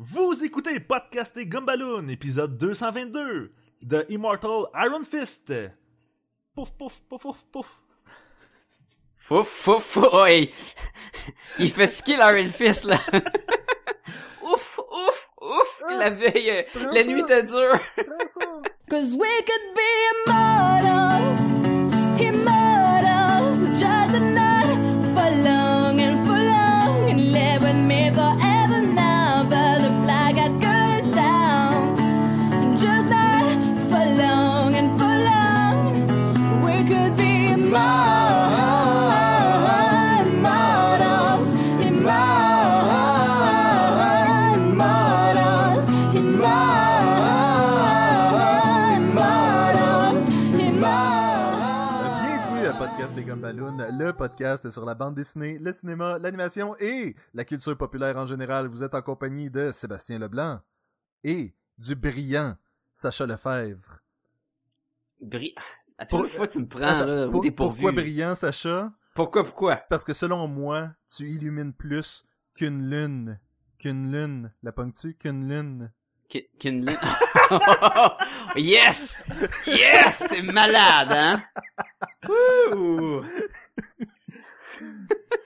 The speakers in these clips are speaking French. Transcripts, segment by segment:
Vous écoutez Podcaster Gumballoon, épisode 222 de Immortal Iron Fist. Pouf, pouf, pouf, pouf, pouf. Fouf, fouf, fouf, ouais. Il est fatigué, l'Iron Fist, là. ouf, ouf, ouf, Ah, la veille, euh, la ça. nuit était dure. Cause we could be immortals, Le podcast sur la bande dessinée, le cinéma, l'animation et la culture populaire en général. Vous êtes en compagnie de Sébastien Leblanc et du brillant Sacha Lefebvre. Bri... Pour- fois, tu me prends, Attends, là, pour- pourquoi brillant, Sacha? Pourquoi, pourquoi? Parce que selon moi, tu illumines plus qu'une lune. Qu'une lune. La ponctue? Qu'une lune. Ki- Kinlan. yes! Yes! C'est malade, hein? Wouh!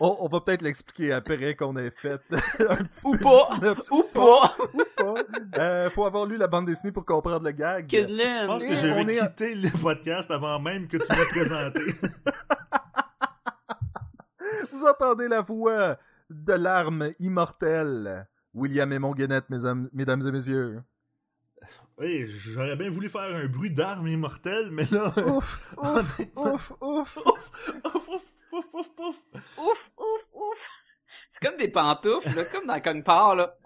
On, on va peut-être l'expliquer après qu'on ait fait un petit Ou peu pas. synopsis. Ou pas! Ou pas. Euh, faut avoir lu la bande dessinée pour comprendre le gag. Je Kinlan! pense que je on vais est- quitter le podcast avant même que tu m'aies présenté. Vous entendez la voix de l'arme immortelle. William et Monguenette, mesdames, mesdames et messieurs. oui, j'aurais bien voulu faire un bruit d'arme immortelle, mais là... Ouf, ouf, ouf, ouf. Ouf, ouf, ouf, ouf, ouf. Ouf, ouf, ouf! C'est comme des pantoufles, là, comme dans Kong Power, là.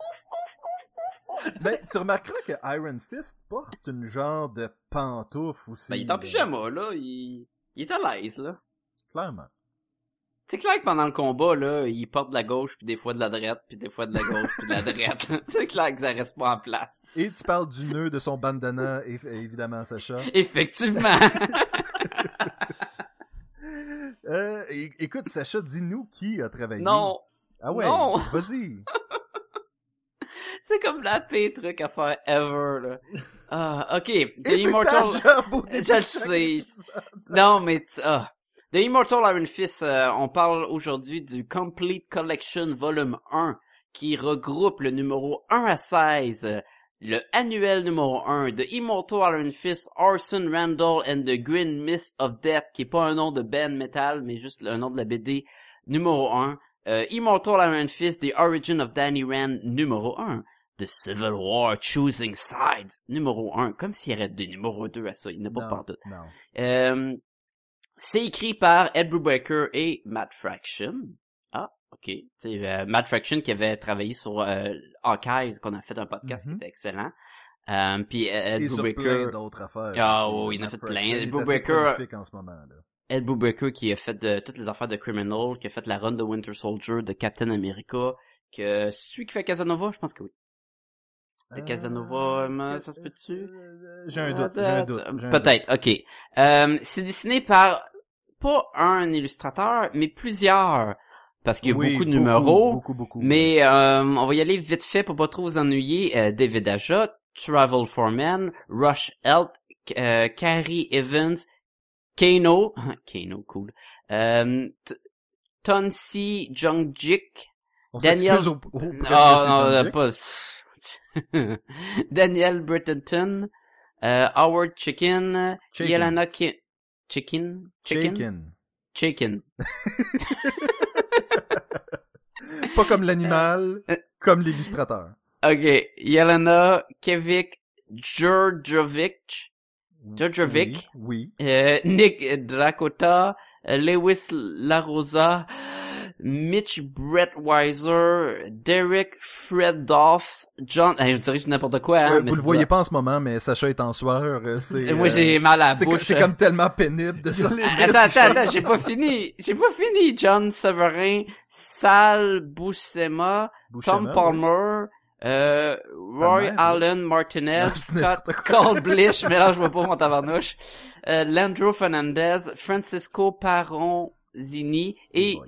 Ben, tu remarqueras que Iron Fist porte une genre de pantoufle aussi. Ben, il est en pyjama, là. Il, il est à l'aise, là. Clairement. C'est clair que pendant le combat, là, il porte de la gauche, puis des fois de la droite, puis des fois de la gauche, puis de la droite. C'est clair que ça reste pas en place. Et tu parles du nœud de son bandana, évidemment, Sacha. Effectivement. Euh, écoute, Sacha, dis-nous qui a travaillé. non. Ah ouais, non. vas-y. C'est comme la pire truc à faire ever, là. Ah, ok. The Immortal... Je le sais. Non, mais... ah. The Immortal Iron Fist, euh, on parle aujourd'hui du Complete Collection Volume 1, qui regroupe le numéro 1 à 16, euh, le annuel numéro 1 de Immortal Iron Fist, Orson Randall and the Green Mist of Death, qui est pas un nom de band metal, mais juste le nom de la BD, numéro 1. Euh, Immortal Iron Fist, The Origin of Danny Rand, numéro 1. The Civil War Choosing Sides, numéro 1. Comme s'il y avait des numéros 2 à ça, il n'y en a pas partout. Euh, c'est écrit par Ed Brubaker et Matt Fraction. Ah, ok. C'est euh, Matt Fraction qui avait travaillé sur euh, Hawkeye, qu'on a fait un podcast Mhm. qui était excellent. Euh, puis Ed Et sur plein Brubaker, d'autres affaires. Ah oui, il en a fait plein. Est Brubaker- assez prolifique en ce moment, là. Ed Brubaker qui a fait de, toutes les affaires de Criminal, qui a fait la run de Winter Soldier, de Captain America, que celui qui fait Casanova, je pense que oui. Le Casanova, euh, ça se peut-tu? Euh, J'ai un doute, j'ai un doute. Peut-être, ok. Euh, c'est dessiné par pas un illustrateur, mais plusieurs. Parce qu'il y a Oui, beaucoup de numéros. Beaucoup, beaucoup. Mais euh, on va y aller vite fait pour pas trop vous ennuyer. Euh, David Aja, Travel for Men, Rush Elk, euh, Carrie Evans, Kano, Kano, cool. Euh, Tonsi Jungjik, Daniel- au, au de ah, Monsieur non, pas... Daniel Brittenton, euh, Howard Chicken, Chicken. Yelena Ki- Chicken? Chicken, Shaken. Chicken. Pas comme l'animal, Euh. comme l'illustrateur. Ok, Yelena Kevik Djurdjevic, Djurdjevic, Oui. euh, Nick Drakota, euh, Lewis Larosa, Mitch Brettweiser, Derek Fredoff, John, eh, je dirais n'importe quoi, hein, Ouais, mais vous le voyez ça. pas en ce moment, mais Sacha est en sueur. euh, C'est, Moi euh, j'ai mal à la bouche. c'est comme tellement pénible de sortir. Attends, attends, attends, j'ai pas fini. J'ai pas fini. John Severin, Sal Buscema, Tom ouais. Palmer, euh, Roy Allen Martinez, Scott n'importe quoi. Cole Blish, mélange-moi pas mon tabarnouche, euh, Landro Fernandez, Francisco Paronzini et.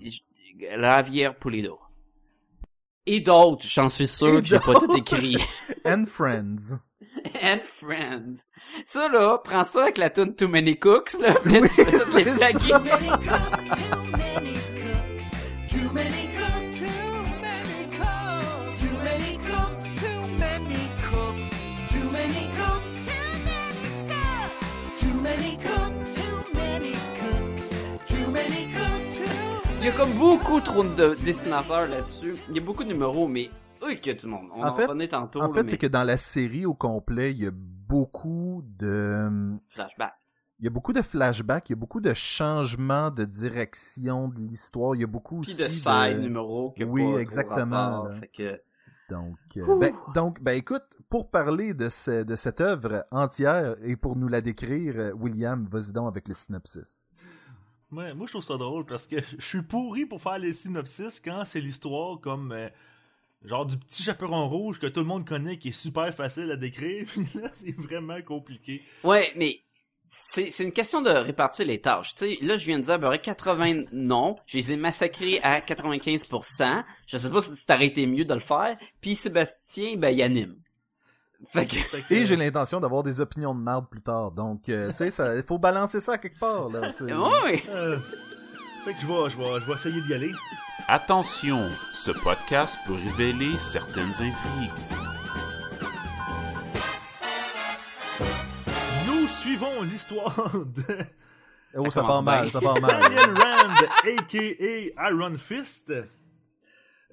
Javier Pulido. Et d'autres, j'en suis sûr Et que j'ai pas tout écrit. And Friends. And Friends. Ça, là, prends ça avec la tune Too Many Cooks, là, Oui, tu fais ça. Comme beaucoup trop de dessinateurs là-dessus. Il y a beaucoup de numéros, mais oui, qu'il y a du monde. On En en, fait- tantôt, En fait, mais c'est que dans la série au complet, il y a beaucoup de... flashback. Il y a beaucoup de flashbacks, il y a beaucoup de changements de direction de l'histoire, il y a beaucoup Puis aussi de side numéros que Oui, pas exactement, rapport, fait que... Donc, euh, ben, donc, ben écoute, pour parler de, ce- de cette œuvre entière et pour nous la décrire, euh, William, vas-y donc avec le synopsis. Ouais, moi, je trouve ça drôle parce que je suis pourri pour faire les synopsis quand c'est l'histoire comme. euh, genre du petit chaperon rouge que tout le monde connaît qui est super facile à décrire. Là, c'est vraiment compliqué. Ouais, mais c'est c'est une question de répartir les tâches. Tu sais, là, je viens de dire, à peu près 80 noms. Je les ai massacrés à 95%. Je sais pas si t'aurais été mieux de le faire. Puis Sébastien, ben, il anime. Fait que... Fait que, Et j'ai l'intention d'avoir des opinions de marde plus tard, donc, euh, tu sais, il faut balancer ça quelque part, là. Ouais. euh, fait que je vais, je, vais, je vais essayer d'y aller. Attention, ce podcast peut révéler certaines intrigues. Nous suivons l'histoire de Oh, Ça ça part mal, ça part mal. Daniel Rand, a.k.a. Iron Fist.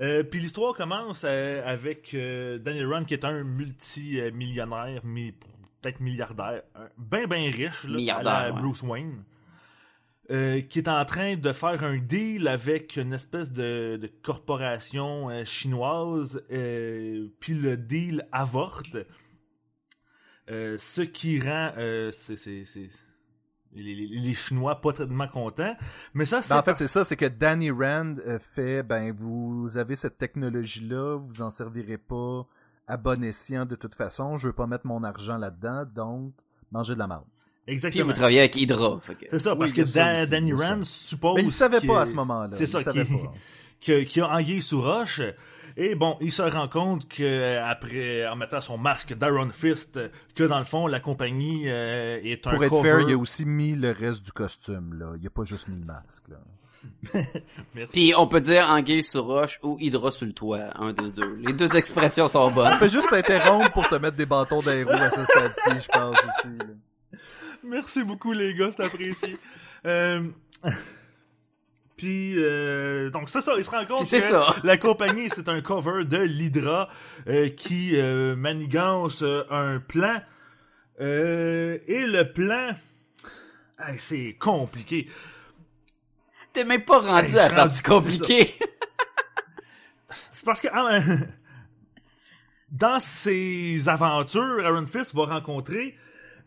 Euh, Puis l'histoire commence euh, avec euh, Daniel Rand qui est un multimillionnaire, mi- peut-être milliardaire, un ben riche, là, Milliardaire, à la ouais. Bruce Wayne, qui est en train de faire un deal avec une espèce de, de corporation chinoise, puis le deal avorte, ce qui rend c'est- les, les- les Chinois pas tellement contents. Mais ça, c'est Ben, en fait, c'est ça, c'est que Danny Rand euh, fait, ben, vous avez cette technologie-là, vous en servirez pas à bon escient de toute façon, je veux pas mettre mon argent là-dedans, donc, mangez de la merde. Puis Exactement. vous travaillez avec Hydra. Que... C'est ça, parce que Dan- Danny. Rand suppose. Mais il savait que- pas à ce moment-là. C'est il ça, savait qui, pas. que- qui a anguille sous roche. Et bon, il se rend compte que après, en mettant son masque d'Iron Fist, que dans le fond, la compagnie euh, est un Pour être cover. fair, il a aussi mis le reste du costume, là. Il a pas juste mis le masque, là. Merci. Puis on peut dire anguille sur roche ou Hydra sur le toit, un des deux. Les deux expressions sont bonnes. Fais juste t'interrompre pour te mettre des bâtons dans les roues à ce stade-ci, je pense aussi. là. Merci beaucoup, les gars, c'est apprécié. euh... Puis, euh, donc c'est ça, il se rend compte que ça. la compagnie, c'est un cover de l'Hydra euh, qui euh, manigance euh, un plan. Euh, et le plan, hey, c'est compliqué. T'es même pas rendu Hey, à la partie compliquée. C'est parce que ah, dans ses aventures, Iron Fist va rencontrer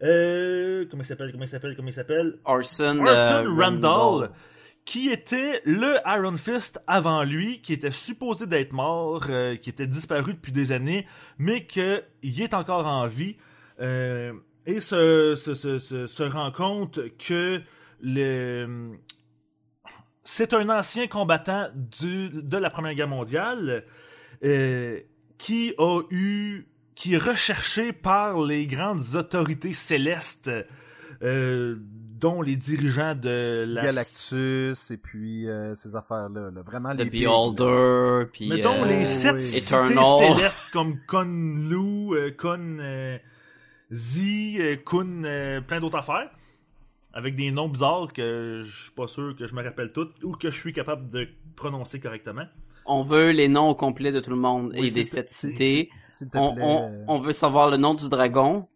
euh, comment il s'appelle, comment il s'appelle, comment il s'appelle, Orson, Orson euh, Randall, qui était le Iron Fist avant lui, qui était supposé d'être mort, euh, qui était disparu depuis des années, mais que il est encore en vie, euh, et se, se, se, se, se rend compte que le c'est un ancien combattant du, de la Première Guerre mondiale euh, qui a eu qui est recherché par les grandes autorités célestes euh, dont les dirigeants de la Galactus et puis euh, ces affaires-là, là. Vraiment les The là. Beholder, puis... Mettons euh, les sept oui. cités Eternal. célestes comme Kunlu, euh, Kun euh, Zi, euh, Kun, euh, plein d'autres affaires. Avec des noms bizarres que je suis pas sûr que je me rappelle toutes ou que je suis capable de prononcer correctement. On veut les noms au complet de tout le monde Oui, et des sept cités. s'il- S'il te On, plaît. on, on veut savoir le nom du dragon.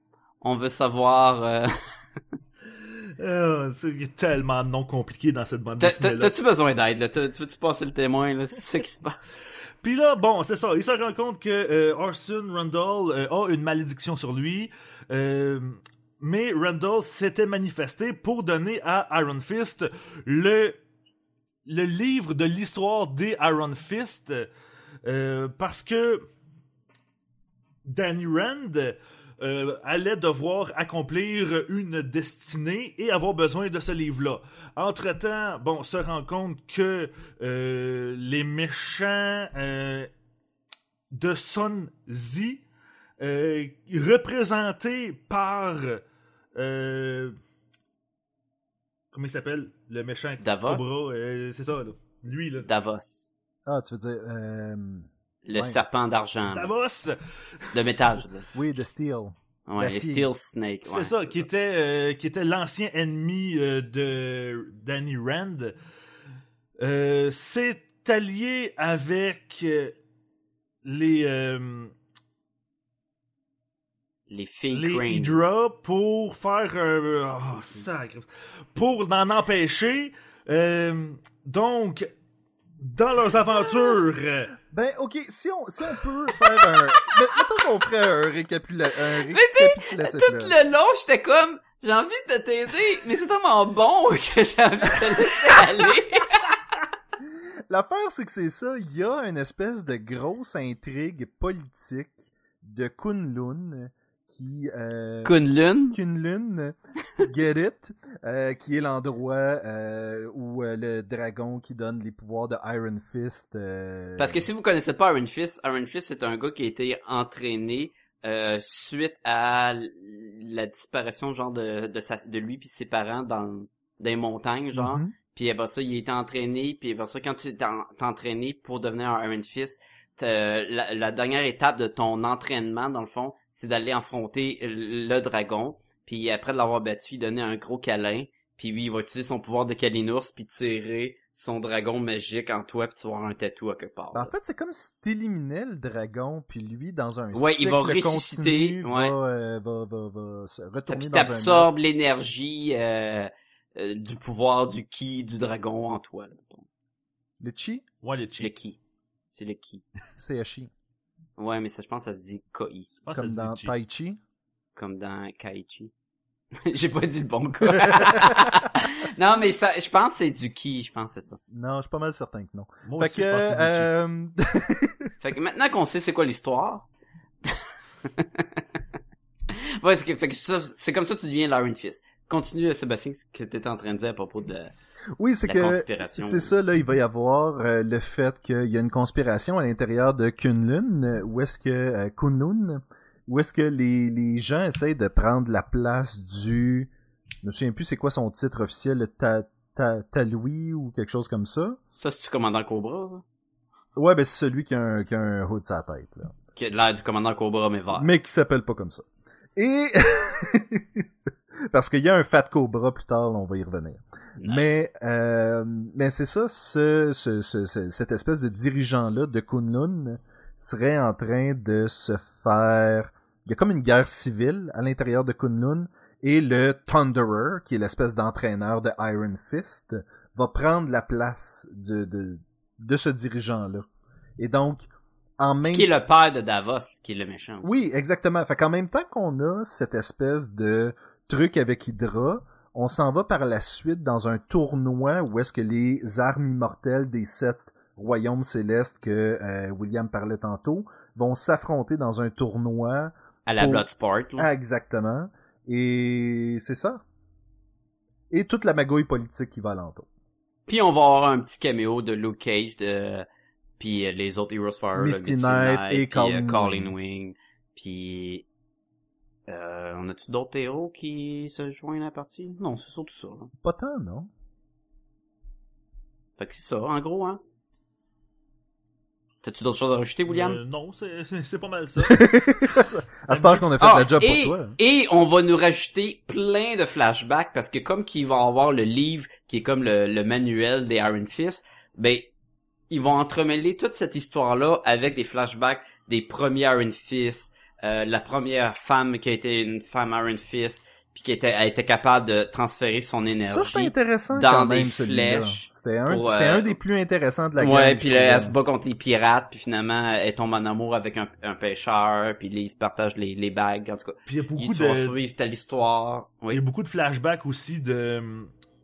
On veut savoir... euh, Euh, c'est tellement de noms compliqués dans cette bande dessinée t'as- T'as-tu besoin d'aide, là? Tu veux-tu passer le témoin, là? C'est ça qui se passe. Puis là, bon, c'est ça. Il se rend compte que euh, Orson Randall euh, a une malédiction sur lui. euh, mais Randall s'était manifesté pour donner à Iron Fist le, le livre de l'histoire des Iron Fist. euh, parce que Danny Rand euh, allait devoir accomplir une destinée et avoir besoin de ce livre-là. Entre-temps, bon, se rend compte que euh, les méchants euh, de Sun Zi, euh, représenté par euh, comment il s'appelle? Le méchant Davos? Cobra, euh, c'est ça là. lui là. Davos. Ah, tu veux dire... Le Ouais. serpent d'argent. Davos, De métal, oui, de Steel. Ouais, Steel Snake. c'est ça qui était euh, qui était l'ancien ennemi euh, de Danny Rand. Euh, c'est allié avec euh, les Les fake les. Hydra pour faire oh, sacre. pour en empêcher. Donc, dans leurs aventures, Ben, ok, si on, si on peut faire un... Ben, mettons qu'on ferait un, récapitula... un Mais tu sais, récapitulatif. Tout là. le long, j'étais comme, j'ai envie de t'aider, mais c'est tellement bon que j'ai envie de te laisser aller. L'affaire, c'est que c'est ça. Il y a une espèce de grosse intrigue politique de Kunlun qui... Euh... Kunlun. Kunlun, get it, euh, qui est l'endroit euh, où euh, le dragon qui donne les pouvoirs de Iron Fist. euh, Parce que si vous connaissez pas Iron Fist, Iron Fist c'est un gars qui a été entraîné euh, suite à la disparition genre de de, sa, de lui puis ses parents dans les montagnes genre. mhm. Puis après ça, il a été entraîné. Puis après ça, quand tu t'es en- t'es entraîné pour devenir un Iron Fist, la, la dernière étape de ton entraînement, dans le fond, c'est d'aller affronter le dragon. Puis après de l'avoir battu, il donnait un gros câlin. Puis lui, il va utiliser son pouvoir de Kalinours puis tirer son dragon magique en toi puis tu vas avoir un tatou à quelque part. Ben, en fait, c'est comme si t'éliminais le dragon, puis lui, dans un Ouais, il va cycle ressusciter, continu, ouais. va, euh, va, va, va se retourner puis dans un t'absorbes l'énergie euh, euh, du pouvoir du ki du dragon en toi. Là. Le chi, ouais, le cheats. ki. C'est le ki. c'est chi. Ouais, mais ça, je pense que ça se dit koi. Je pense Comme que ça dans se dit Tai Chi. comme dans Kaichi. J'ai pas dit le bon gars. non, mais ça, je pense que c'est du ki, je pense que c'est ça. Non, je suis pas mal certain que non. Moi fait aussi, que, je pense que c'est euh, Fait que maintenant qu'on sait c'est quoi l'histoire. ouais, c'est que, fait que ça, c'est comme ça que tu deviens l'Iron Fist. Continue, Sébastien, ce que t'étais en train de dire à propos de la, oui, c'est que conspiration. c'est ça, là, il va y avoir euh, le fait qu'il y a une conspiration à l'intérieur de Kunlun, où est-ce que euh, Kunlun, où est-ce que les, les gens essayent de prendre la place du, je me souviens plus c'est quoi son titre officiel, le ta, ta, Taloui ou quelque chose comme ça. Ça, c'est-tu commandant Cobra, ça? Ouais, ben c'est celui qui a un, qui a un hood sur la tête, là. Qui a l'air du commandant Cobra, mais vert. mais qui s'appelle pas comme ça. Et parce qu'il y a un Fat Cobra plus tard, on va y revenir. Nice. Mais euh, mais c'est ça, ce, ce, ce- ce- cette espèce de dirigeant là de Kunlun serait en train de se faire. Il y a comme une guerre civile à l'intérieur de Kunlun et le Thunderer, qui est l'espèce d'entraîneur de Iron Fist, va prendre la place de de, de ce dirigeant là. Et donc en même Qui est le père de Davos, qui est le méchant. aussi. oui, exactement. Fait qu'en même temps qu'on a cette espèce de truc avec Hydra, on s'en va par la suite dans un tournoi où est-ce que les armes immortelles des sept royaumes célestes que euh, William parlait tantôt vont s'affronter dans un tournoi. À la Pour- Bloodsport, là. Exactement. Et c'est ça. Et toute la magouille politique qui va alentour. Puis on va avoir un petit caméo de Luke Cage, de... puis euh, les autres Heroes Fire, là, Misty Knight et puis, euh, Colin. Wing, puis euh, on a-tu d'autres héros qui se joignent à la partie? Non, c'est surtout ça. là. Pas tant, non? Fait que c'est ça, en gros, hein. T'as-tu d'autres choses à rajouter, William? Euh, non, c'est pas mal ça. À ce temps qu'on a fait Ah, la job et, pour toi. hein. et on va nous rajouter plein de flashbacks parce que comme qu'il va avoir le livre qui est comme le, le manuel des Iron Fist, ben ils vont entremêler toute cette histoire-là avec des flashbacks des premiers Iron Fist, euh, la première femme qui a été une femme Iron Fist, puis qui était, a été capable de transférer son énergie. Ça, c'était intéressant dans quand des même, flèches C'était un, pour, c'était euh, un des plus intéressants de la ouais, gang, puis là, elle se bat contre les pirates, puis finalement, elle tombe en amour avec un, un pêcheur, puis là, ils se partagent les, les bagues, en tout cas. Puis il y a beaucoup de, suivre telle histoire. il y Oui. a beaucoup de flashbacks aussi de,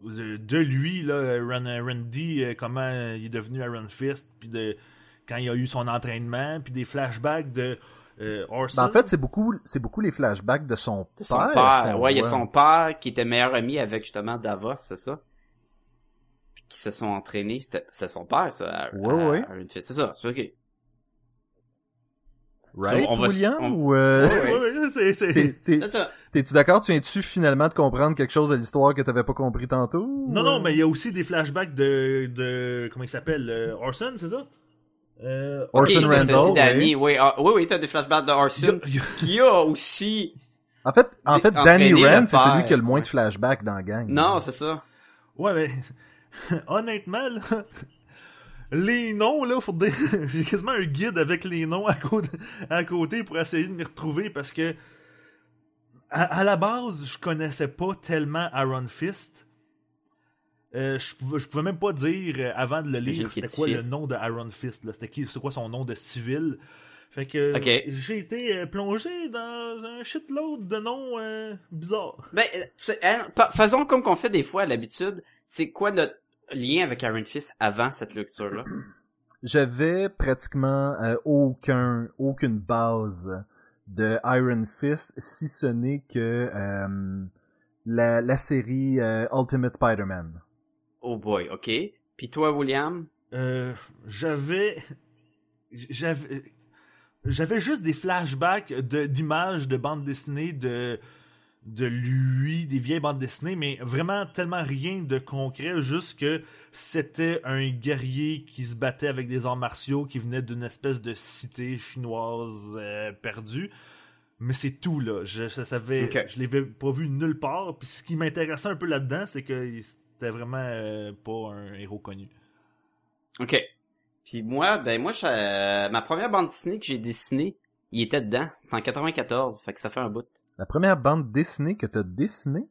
de, de lui, là, Ran- Randy, euh, comment il est devenu Iron Fist, puis de quand il a eu son entraînement, puis des flashbacks de euh, Orson. Ben, en fait, c'est beaucoup, c'est beaucoup les flashbacks de son De son père. Ouais, il y a son père qui était meilleur ami avec justement Davos, c'est ça? Puis qui se sont entraînés. C'était c'était son père, ça. à- Ouais, à- ouais. à. C'est ça, c'est ok. Right, on va- William? on- Ou, euh, Ouais, Ouais, ouais, c'est, c'est... t'es- t'es- C'est ça. T'es-tu d'accord? Tu viens-tu finalement de comprendre quelque chose de l'histoire que t'avais pas compris tantôt? Non, ou, non, mais il y a aussi des flashbacks de, de comment il s'appelle, euh, Orson, c'est ça? Euh, Orson Randall, dit Danny, oui, ah, oui, oui, t'as des flashbacks de il y a- Orson, il y a- qui a aussi... En fait, en Des- fait, Danny Rand, c'est celui qui a le moins de flashbacks dans la gang. Non, c'est ça. Ouais, mais honnêtement, là, les noms, là, faut dire, j'ai quasiment un guide avec les noms à côté, à côté pour essayer de m'y retrouver parce que à, à la base, je connaissais pas tellement Iron Fist. Euh, je, pouvais, je pouvais même pas dire euh, avant de le lire c'était quoi le nom de Iron Fist là? C'était qui? C'est quoi son nom de civil? Fait que j'ai été euh, plongé dans un shitload de noms euh, bizarres Ben, hein, faisons comme qu'on fait des fois à l'habitude. C'est quoi notre lien avec Iron Fist avant cette lecture-là? J'avais pratiquement euh, aucun, aucune base de Iron Fist, si ce n'est que euh, la, la série euh, Ultimate Spider-Man. Oh boy, ok. Puis toi, William? Euh, j'avais j'avais j'avais juste des flashbacks d'images de bandes dessinées de de lui des vieilles bandes dessinées mais vraiment tellement rien de concret juste que c'était un guerrier qui se battait avec des arts martiaux qui venait d'une espèce de cité chinoise euh, perdue mais c'est tout là je, je savais Ok. je l'avais pas vu nulle part puis ce qui m'intéressait un peu là-dedans c'est que c'était vraiment euh, pas un héros connu Ok. Puis moi, ben moi, je- euh, ma première bande dessinée que j'ai dessinée, il était dedans. C'était en 94, fait que ça fait un bout. La première bande dessinée que t'as dessinée?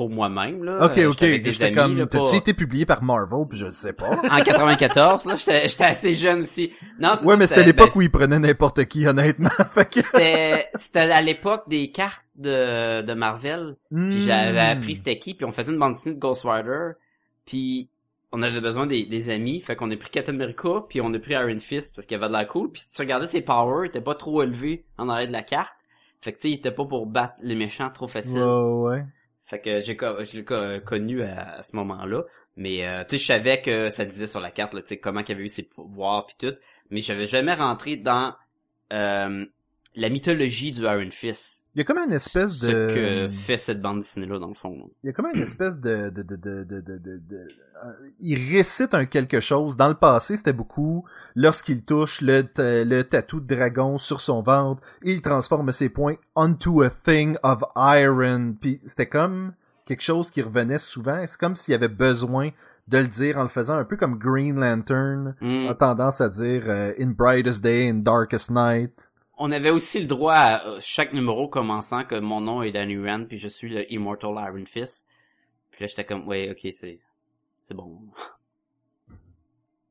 Pour moi-même, là. Ok, ok. j'étais comme, t'as-tu pas- été publié par Marvel? Puis je sais pas. En 94, là, j'étais j'étais assez jeune aussi. Non, ouais, ça, mais c'était l'époque ben, où ils prenaient n'importe qui, honnêtement. que... C'était c'était à l'époque des cartes de, de Marvel. Puis j'avais Hmm. appris c'était qui, puis on faisait une bande dessinée de Ghost Rider. Puis on avait besoin des, des amis, fait qu'on a pris Captain America, puis on a pris Iron Fist parce qu'il avait de la cool. Puis si tu regardais ses powers, il était pas trop élevé en arrière de la carte. Fait que tu sais, il était pas pour battre les méchants trop facile. Ouais, ouais. Fait que j'ai co- connu à, à ce moment-là. Mais euh, tu sais, je savais que ça disait sur la carte, tu sais, comment il avait eu ses pouvoirs puis tout. Mais j'avais jamais rentré dans euh, la mythologie du Iron Fist. Il y a comme une espèce Ce de... que fait cette bande dessinée-là, dans le fond. Il y a comme une espèce de, de, de, de, de, il récite un quelque chose. Dans le passé, c'était beaucoup lorsqu'il touche le, le tatou de dragon sur son ventre, il transforme ses points onto a thing of iron. Puis c'était comme quelque chose qui revenait souvent. C'est comme s'il y avait besoin de le dire en le faisant un peu comme Green Lantern Hmm. a tendance à dire euh, in brightest day, in darkest night. On avait aussi le droit à euh, chaque numéro commençant que mon nom est Danny Rand puis je suis le Immortal Iron Fist. Puis là j'étais comme ouais ok c'est c'est bon.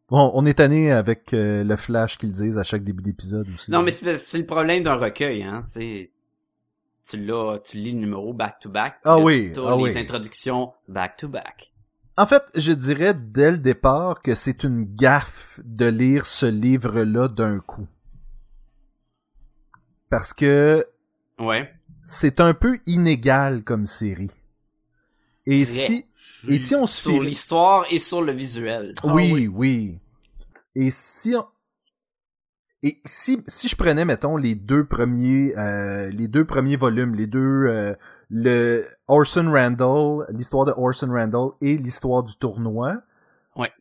Bon, on est tanné avec euh, le flash qu'ils disent à chaque début d'épisode aussi. Non mais c'est le problème d'un recueil hein, tu sais. Tu l'as, tu lis le numéro back to back. Ah oui, ah les oui. introductions back to back. En fait, je dirais dès le départ que c'est une gaffe de lire ce livre-là d'un coup. Parce que Ouais. c'est un peu inégal comme série. Et si, et si on se Sur fie... l'histoire et sur le visuel. Oui, Ah oui. oui. Et si on... Et si, si je prenais, mettons, les deux premiers, euh, les deux premiers volumes, les deux, euh, le Orson Randall, l'histoire de Orson Randall et l'histoire du tournoi, Ouais.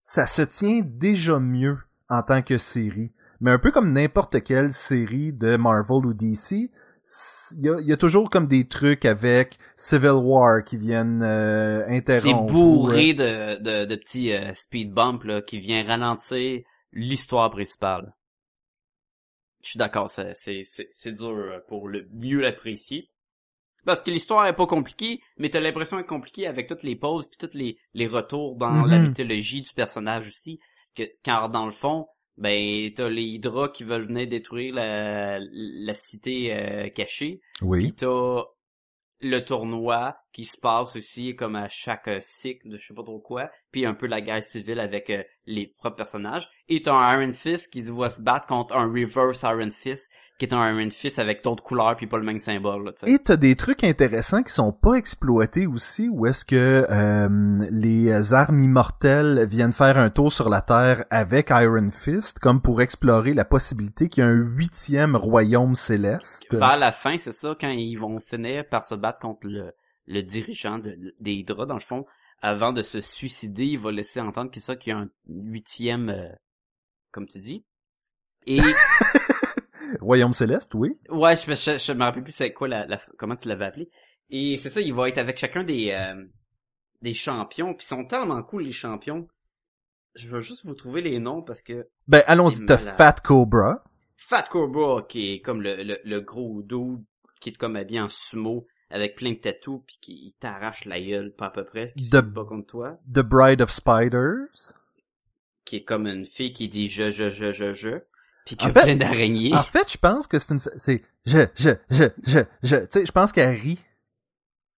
ça se tient déjà mieux en tant que série. Mais un peu comme n'importe quelle série de Marvel ou DC, il y a, il y a toujours comme des trucs avec Civil War qui viennent euh, C'est interrompre. ou, bourré de, de, de petits euh, speed bumps là, qui vient ralentir l'histoire principale. Je suis d'accord, c'est, c'est, c'est, c'est dur euh, pour le mieux l'apprécier. Parce que l'histoire est pas compliquée, mais t'as l'impression d'être compliquée avec toutes les pauses puis tous les, les retours dans la Mhm. mythologie du personnage aussi. Que, car dans le fond, ben t'as les Hydra qui veulent venir détruire la, la cité euh, cachée. Oui. T'as le tournoi qui se passe aussi comme à chaque euh, cycle de je sais pas trop quoi, puis un peu la guerre civile avec euh, les propres personnages. Et t'as un Iron Fist qui se voit se battre contre un Reverse Iron Fist, qui est un Iron Fist avec d'autres couleurs puis pas le même symbole. Là. Et t'as des trucs intéressants qui sont pas exploités aussi, où est-ce que euh, les armes immortelles viennent faire un tour sur la Terre avec Iron Fist, comme pour explorer la possibilité qu'il y ait un huitième royaume céleste. Vers la fin, c'est ça, quand ils vont finir par se battre contre le, le dirigeant de, des Hydra, dans le fond, avant de se suicider, il va laisser entendre qu'il ça qu'il y a un huitième, euh, comme tu dis. Et Royaume céleste, oui. ouais, je, je, je me rappelle plus c'est quoi la, la- comment tu l'avais appelé. Et c'est ça, il va être avec chacun des euh, des champions, puis ils sont tellement cool les champions. Je veux juste vous trouver les noms parce que Ben, allons-y, malade. Fat Cobra. Fat Cobra, qui est comme le, le, le gros dude, qui est comme habillé en sumo, avec plein de tatous, puis qui t'arrache la gueule, pas à peu près, qui De- se bat contre toi, The Bride of Spiders? qui est comme une fille qui dit je, je, je, je, je, puis qui En a fait- plein d'araignées. En fait, je pense que c'est une... C'est... Je, je, je, je, je... Tu sais, je pense qu'elle rit.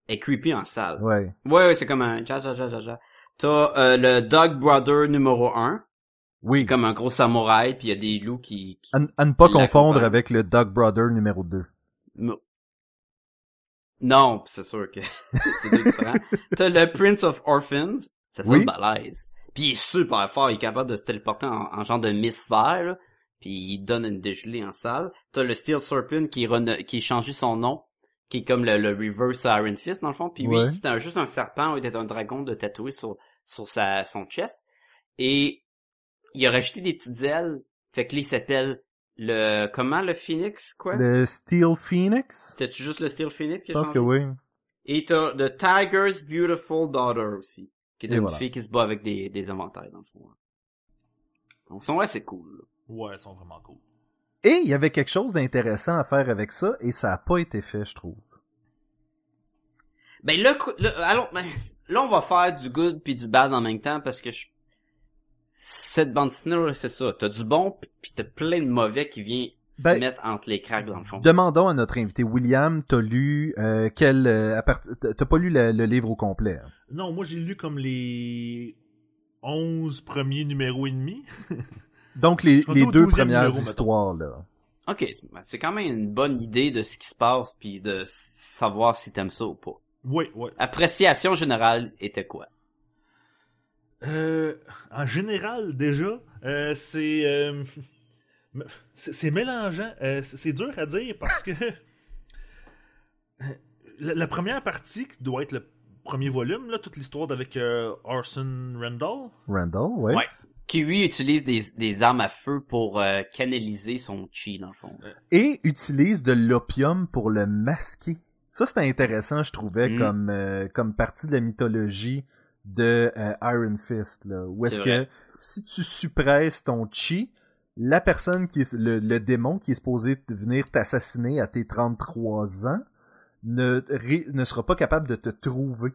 Elle est creepy en salle. Ouais. Ouais, ouais, c'est comme un ja, ja, ja, ja, ja. T'as euh, le Dog Brother numéro 1, Oui. comme un gros samouraï, puis il y a des loups qui... qui... À, ne pas confondre avec le Dog Brother numéro 2. No. Non, c'est sûr que c'est deux différents. T'as le Prince of Orphans, ça sonne Oui. balèze. Puis il est super fort, il est capable de se téléporter en, en genre de misfère, là. puis il donne une dégelée en salle. T'as le Steel Serpent qui, qui a changé son nom, qui est comme le, le Reverse Iron Fist dans le fond. Puis Ouais. oui, c'était juste un serpent, il était un dragon de tatoué sur, sur sa, son chest. Et il a rajouté des petites ailes, fait que là il s'appelle le... Comment le Phoenix, quoi? Le Steel Phoenix? C'était-tu juste le Steel Phoenix Je pense que oui. Et t'as The Tiger's Beautiful Daughter aussi, qui est une voilà. fille qui se bat avec des, des inventaires, dans le fond. Donc, son ouais, c'est cool. là. Ouais, ils sont vraiment cool. Et il y avait quelque chose d'intéressant à faire avec ça, et ça a pas été fait, je trouve. Ben là, là, allons, ben, là, on va faire du good puis du bad en même temps, parce que je... cette bande dessinée, là, c'est ça. T'as du bon, puis- t'as plein de mauvais qui vient se Ben, mettre entre les cracks, dans le fond. Demandons à notre invité William, t'as lu euh, quel euh, t'as pas lu le, le livre au complet. hein? Non, moi j'ai lu comme les 11 premiers numéros et demi. Donc les, deux 12e premières numéro, mettons. histoires là. Ok, c'est- ben, c'est quand même une bonne idée de ce qui se passe, puis de savoir si t'aimes ça ou pas. Oui, ouais. Appréciation générale était quoi? Euh, en général, déjà, euh, c'est euh, c'est c'est mélangeant. Euh, c'est c'est dur à dire parce que la, la première partie, qui doit être le premier volume, là, toute l'histoire avec euh, Orson Randall. Randall, ouais. Ouais. Qui lui utilise des, des armes à feu pour euh, canaliser son chi dans le fond. Et utilise de l'opium pour le masquer. Ça c'était intéressant, je trouvais Mm. comme euh, comme partie de la mythologie de euh, Iron Fist là, où est-ce que si tu suppresses ton chi, la personne qui est le, le démon qui est supposé venir t'assassiner à tes 33 ans ne ré- ne sera pas capable de te trouver.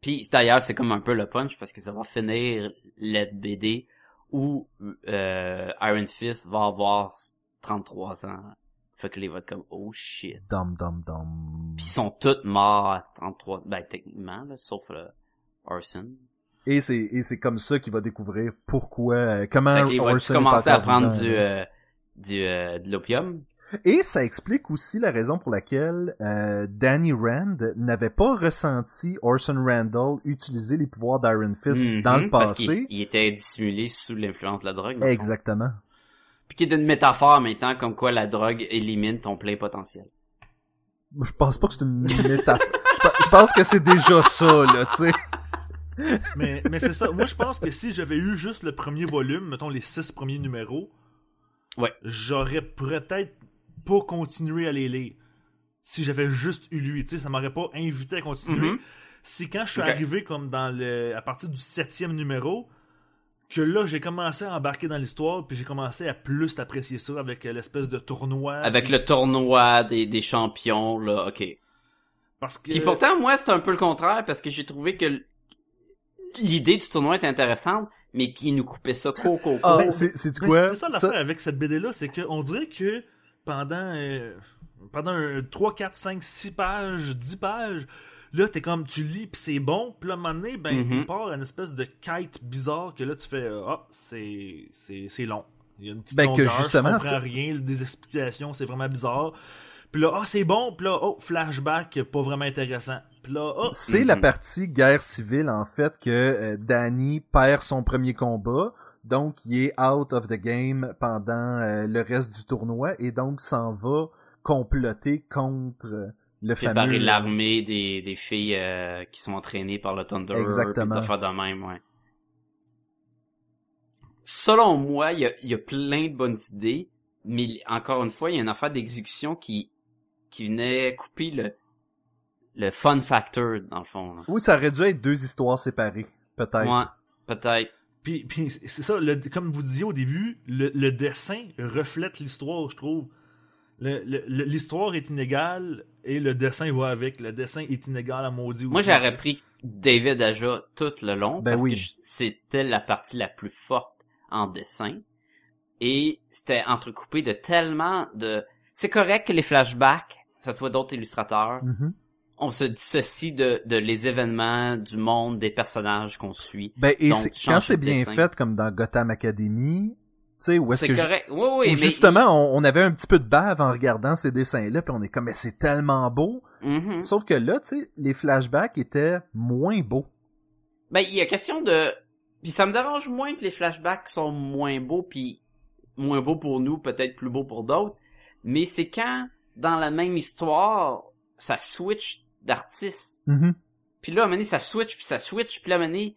Puis d'ailleurs c'est comme un peu le punch parce que ça va finir la BD où euh, Iron Fist va avoir 33 ans. Fait que va être comme oh shit. Dum dum dum. Puis ils sont tous morts à 33 ben techniquement là, sauf le Orson. Et c'est et c'est comme ça qu'il va découvrir pourquoi euh, comment qu'il va Orson commencer à prendre vivant, du euh, du euh, de l'opium. Et ça explique aussi la raison pour laquelle euh, Danny Rand n'avait pas ressenti Orson Randall utiliser les pouvoirs d'Iron Fist Mhm, dans le Parce passé. il était dissimulé sous l'influence de la drogue. Exactement. Puis qui est une métaphore temps comme quoi la drogue élimine ton plein potentiel. Je pense pas que c'est une métaphore. je pense que c'est déjà ça, là, tu sais. Mais, mais c'est ça. Moi, je pense que si j'avais eu juste le premier volume, mettons les six premiers numéros, Ouais. j'aurais peut-être pas continué à les lire. Si j'avais juste eu lui, tu sais, ça m'aurait pas invité à continuer. Mhm. C'est quand je suis arrivé comme dans le, à partir du septième numéro, que là, j'ai commencé à embarquer dans l'histoire, puis j'ai commencé à plus apprécier ça avec euh, l'espèce de tournoi. Avec puis- le tournoi des, des champions, là, ok. Parce que... Puis pourtant, moi, c'est un peu le contraire, parce que j'ai trouvé que l'idée du tournoi était intéressante, mais qu'il nous coupait ça court, court, Ah, court. c'est quoi? C'est ça l'affaire avec cette BD-là, c'est qu'on dirait que pendant, euh, pendant un 3, 4, 5, 6 pages, 10 pages, là t'es comme tu lis puis c'est bon puis là à un moment donné ben Mhm. il part une espèce de quête bizarre que là tu fais euh, ah c'est c'est c'est long il y a une petite Ben, que longueur, justement, je comprends ça- rien des explications c'est vraiment bizarre puis là ah c'est bon puis là oh flashback pas vraiment intéressant là oh C'est la Mhm. partie guerre civile, en fait, que euh, Danny perd son premier combat. Donc, il est out of the game pendant euh, le reste du tournoi et donc s'en va comploter contre euh, le fameux... l'armée des, des filles euh, qui sont entraînées par le Thunder. Exactement. Affaires de même, ouais. Selon moi, il y a, il y a plein de bonnes idées, mais encore une fois, il y a une affaire d'exécution qui, qui venait couper le, le fun factor, dans le fond. là. Oui, ça aurait dû être deux histoires séparées, peut-être. Ouais, peut-être. Puis, puis c'est ça, le- comme vous disiez au début, le, le dessin reflète l'histoire, je trouve. Le- le- le- L'histoire est inégale et le dessin va avec. Le dessin est inégal à maudit aussi. Moi, j'aurais pris David Aja tout le long Ben parce oui. que c'était la partie la plus forte en dessin et c'était entrecoupé de tellement de. C'est correct que les flashbacks, ça soit d'autres illustrateurs, Mhm. On se dissocie de, de les événements, du monde, des personnages qu'on suit. Ben, et Donc, quand c'est bien dessin. fait, comme dans Gotham Academy, tu sais, où est-ce C'est que... je- correct. Oui, oui, où mais justement, on, on avait un petit peu de bave en regardant ces dessins-là, puis on est comme, mais c'est tellement beau. Mhm. Sauf que là, tu sais, les flashbacks étaient moins beaux. Ben, il y a question de... Puis ça me dérange moins que les flashbacks sont moins beaux, puis moins beaux pour nous, peut-être plus beaux pour d'autres. Mais c'est quand, dans la même histoire, ça switch d'artiste. Mhm. Puis là, à un moment donné, ça switch, puis ça switch, puis là, à un moment donné,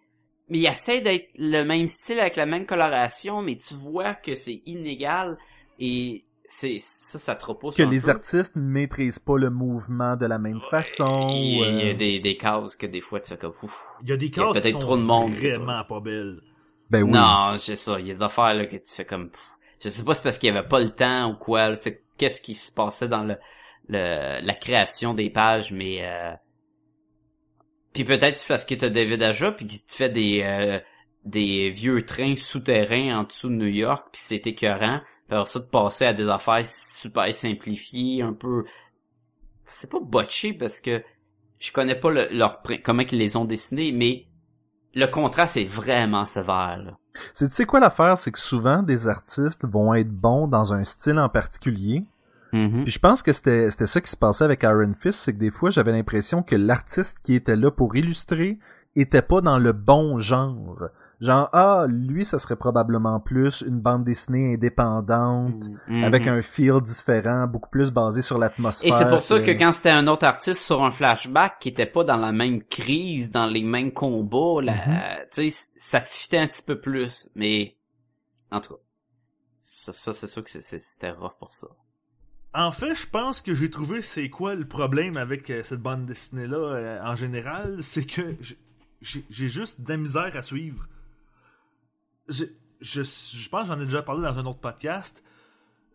mais il essaie d'être le même style avec la même coloration, mais tu vois que c'est inégal, et c'est ça, ça te repousse Que un les peu. artistes ne maîtrisent pas le mouvement de la même façon. Il y a, il y a euh, des, des cases que des fois, tu fais comme... ouf. Il y a des y a cases qui peut-être sont trop de monde. vraiment pas belles. Ben oui. Non, c'est ça. Il y a des affaires là que tu fais comme. pff, Je sais pas si c'est parce qu'il y avait pas le temps ou quoi. C'est qu'est-ce qui se passait dans le, la création des pages, mais euh... puis peut-être parce que t'as David Aja puis que tu fais des euh, des vieux trains souterrains en dessous de New York puis c'est écœurant. Alors ça de passer à des affaires super simplifiées, un peu. C'est pas botché parce que je connais pas le- leur comment ils les ont dessinés, mais le contraste est vraiment sévère. C'est tu sais quoi l'affaire, c'est que souvent des artistes vont être bons dans un style en particulier. Mhm. Puis je pense que c'était c'était ça qui se passait avec Iron Fist, c'est que des fois j'avais l'impression que l'artiste qui était là pour illustrer était pas dans le bon genre. Genre ah lui ça serait probablement plus une bande dessinée indépendante Mhm. avec un feel différent, beaucoup plus basé sur Et l'atmosphère. c'est pour ça que- quand c'était un autre artiste sur un flashback qui était pas dans la même crise, dans les mêmes combats, Mm-hmm. tu sais, ça fitait un petit peu plus. Mais en tout cas, ça, ça, c'est sûr que c'était rough pour ça. En fait, je pense que j'ai trouvé c'est quoi le problème avec euh, cette bande dessinée là en général, c'est que j'ai- juste de la misère à suivre. Je, je, pense j'en ai déjà parlé dans un autre podcast.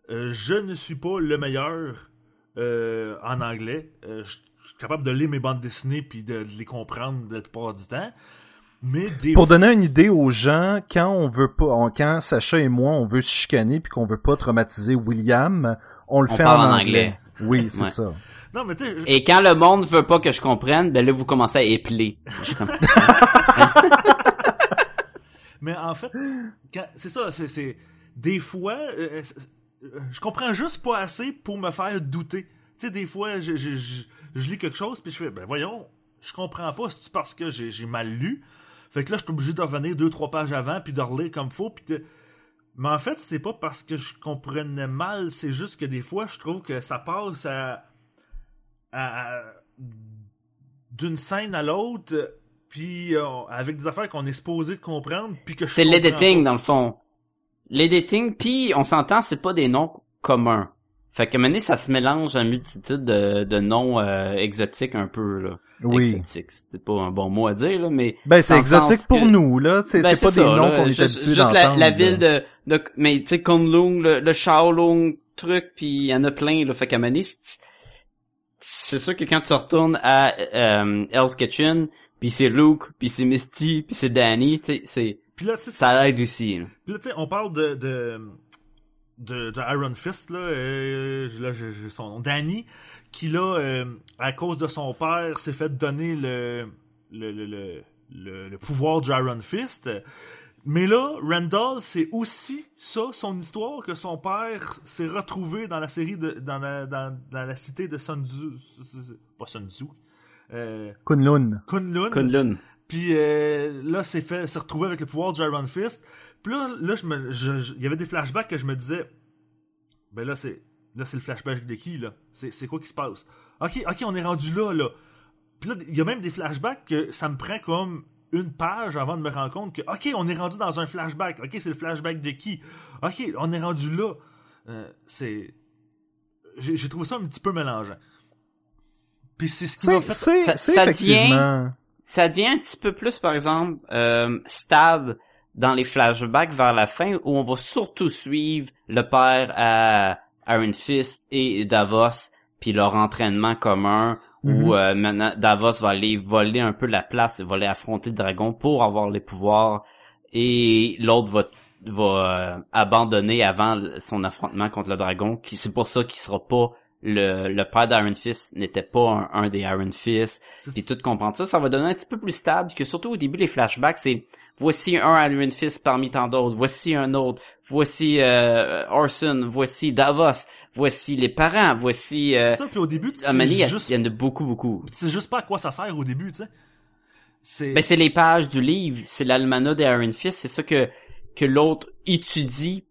Euh, je ne suis pas le meilleur euh, en anglais. Euh, je je suis capable de lire mes bandes dessinées puis de, de les comprendre la plupart du temps. Mais des Pour donner une idée aux gens, quand on veut pas, on- quand Sacha et moi, on veut se chicaner puis qu'on veut pas traumatiser William, on le On fait parle en en anglais. Oui, c'est Ouais. ça. Non, mais tu sais, je- Et quand le monde veut pas que je comprenne, ben là, vous commencez à épeler. Mais en fait, quand- c'est ça, c'est, des fois, euh, c'est- euh, je comprends juste pas assez pour me faire douter. Tu sais, des fois, je, je, je, je lis quelque chose puis je fais, ben voyons, je comprends pas, c'est parce que j'ai, j'ai mal lu? Fait que là, je suis obligé de revenir deux trois pages avant puis de relire comme faut puis de... Mais en fait, c'est pas parce que je comprenais mal, c'est juste que des fois, je trouve que ça passe à, à- d'une scène à l'autre, puis euh, avec des affaires qu'on est supposé de comprendre, puis que je c'est l'editing, dans le fond. L'editing, puis on s'entend, c'est pas des noms communs. Fait que ça se mélange à une multitude de, de noms euh, exotiques un peu, là. Oui. Exotiques, c'est pas un bon mot à dire, là, mais... Ben, c'est exotique pour que- nous, là. C'est Ben, c'est pas des noms qu'on est Juste- habitué Juste la, la ville de, de mais tu sais, Kunlun, le, le Shaolong truc, puis il y en a plein, là. Fait qu'à c'est- c'est sûr que quand tu retournes à euh, Hell's Kitchen, puis c'est Luke, puis c'est Misty, puis c'est Danny, tu sais, c'est ça aide aussi. là. puis là, tu sais, on parle de, de de, de Iron Fist, là, euh, là j'ai son nom, Danny, qui là, euh, à cause de son père, s'est fait donner le, le, le, le, le- le pouvoir du Iron Fist. Mais là, Randall, c'est aussi ça, son histoire, que son père s'est retrouvé dans la série de, dans la, dans, dans la cité de Sun Tzu, pas Sun Tzu, euh, Kunlun. Kunlun. Kunlun. Puis euh, là, c'est fait, s'est retrouvé avec le pouvoir du Iron Fist. Puis là, là, je me, je- je- il y avait des flashbacks que je me disais, ben là, c'est, là, c'est le flashback de qui là? C'est, c'est quoi qui se passe? Ok, ok, on est rendu là, là. Puis là, il y a même des flashbacks que ça me prend comme une page avant de me rendre compte que, ok, on est rendu dans un flashback. Ok, c'est le flashback de qui? Ok, on est rendu là. Euh, c'est, j'ai, j'ai trouvé ça un petit peu mélangeant. Puis c'est ce qui m'a C'est, fait. c'est, Ça- c'est ça effectivement... Ça devient un petit peu plus, par exemple, euh, stable dans les flashbacks vers la fin, où on va surtout suivre le père à Iron Fist et Davos, puis leur entraînement commun, Mhm. où euh, maintenant Davos va aller voler un peu la place, va aller affronter le dragon pour avoir les pouvoirs, et l'autre va va euh, abandonner avant son affrontement contre le dragon, qui c'est pour ça qu'il sera pas le, le père d'Iron Fist n'était pas un, un des Iron Fist puis tout comprendre ça, ça va donner un petit peu plus stable que surtout au début les flashbacks, c'est voici un Iron Fist parmi tant d'autres, voici un autre, voici euh, Orson, voici Davos, voici les parents, voici euh, C'est ça, puis au début, tu à sais juste il y en a beaucoup beaucoup. tu sais juste pas à quoi ça sert au début, tu sais. C'est Ben c'est les pages du livre, c'est l'almanach des Iron Fist, c'est ça que que l'autre étudie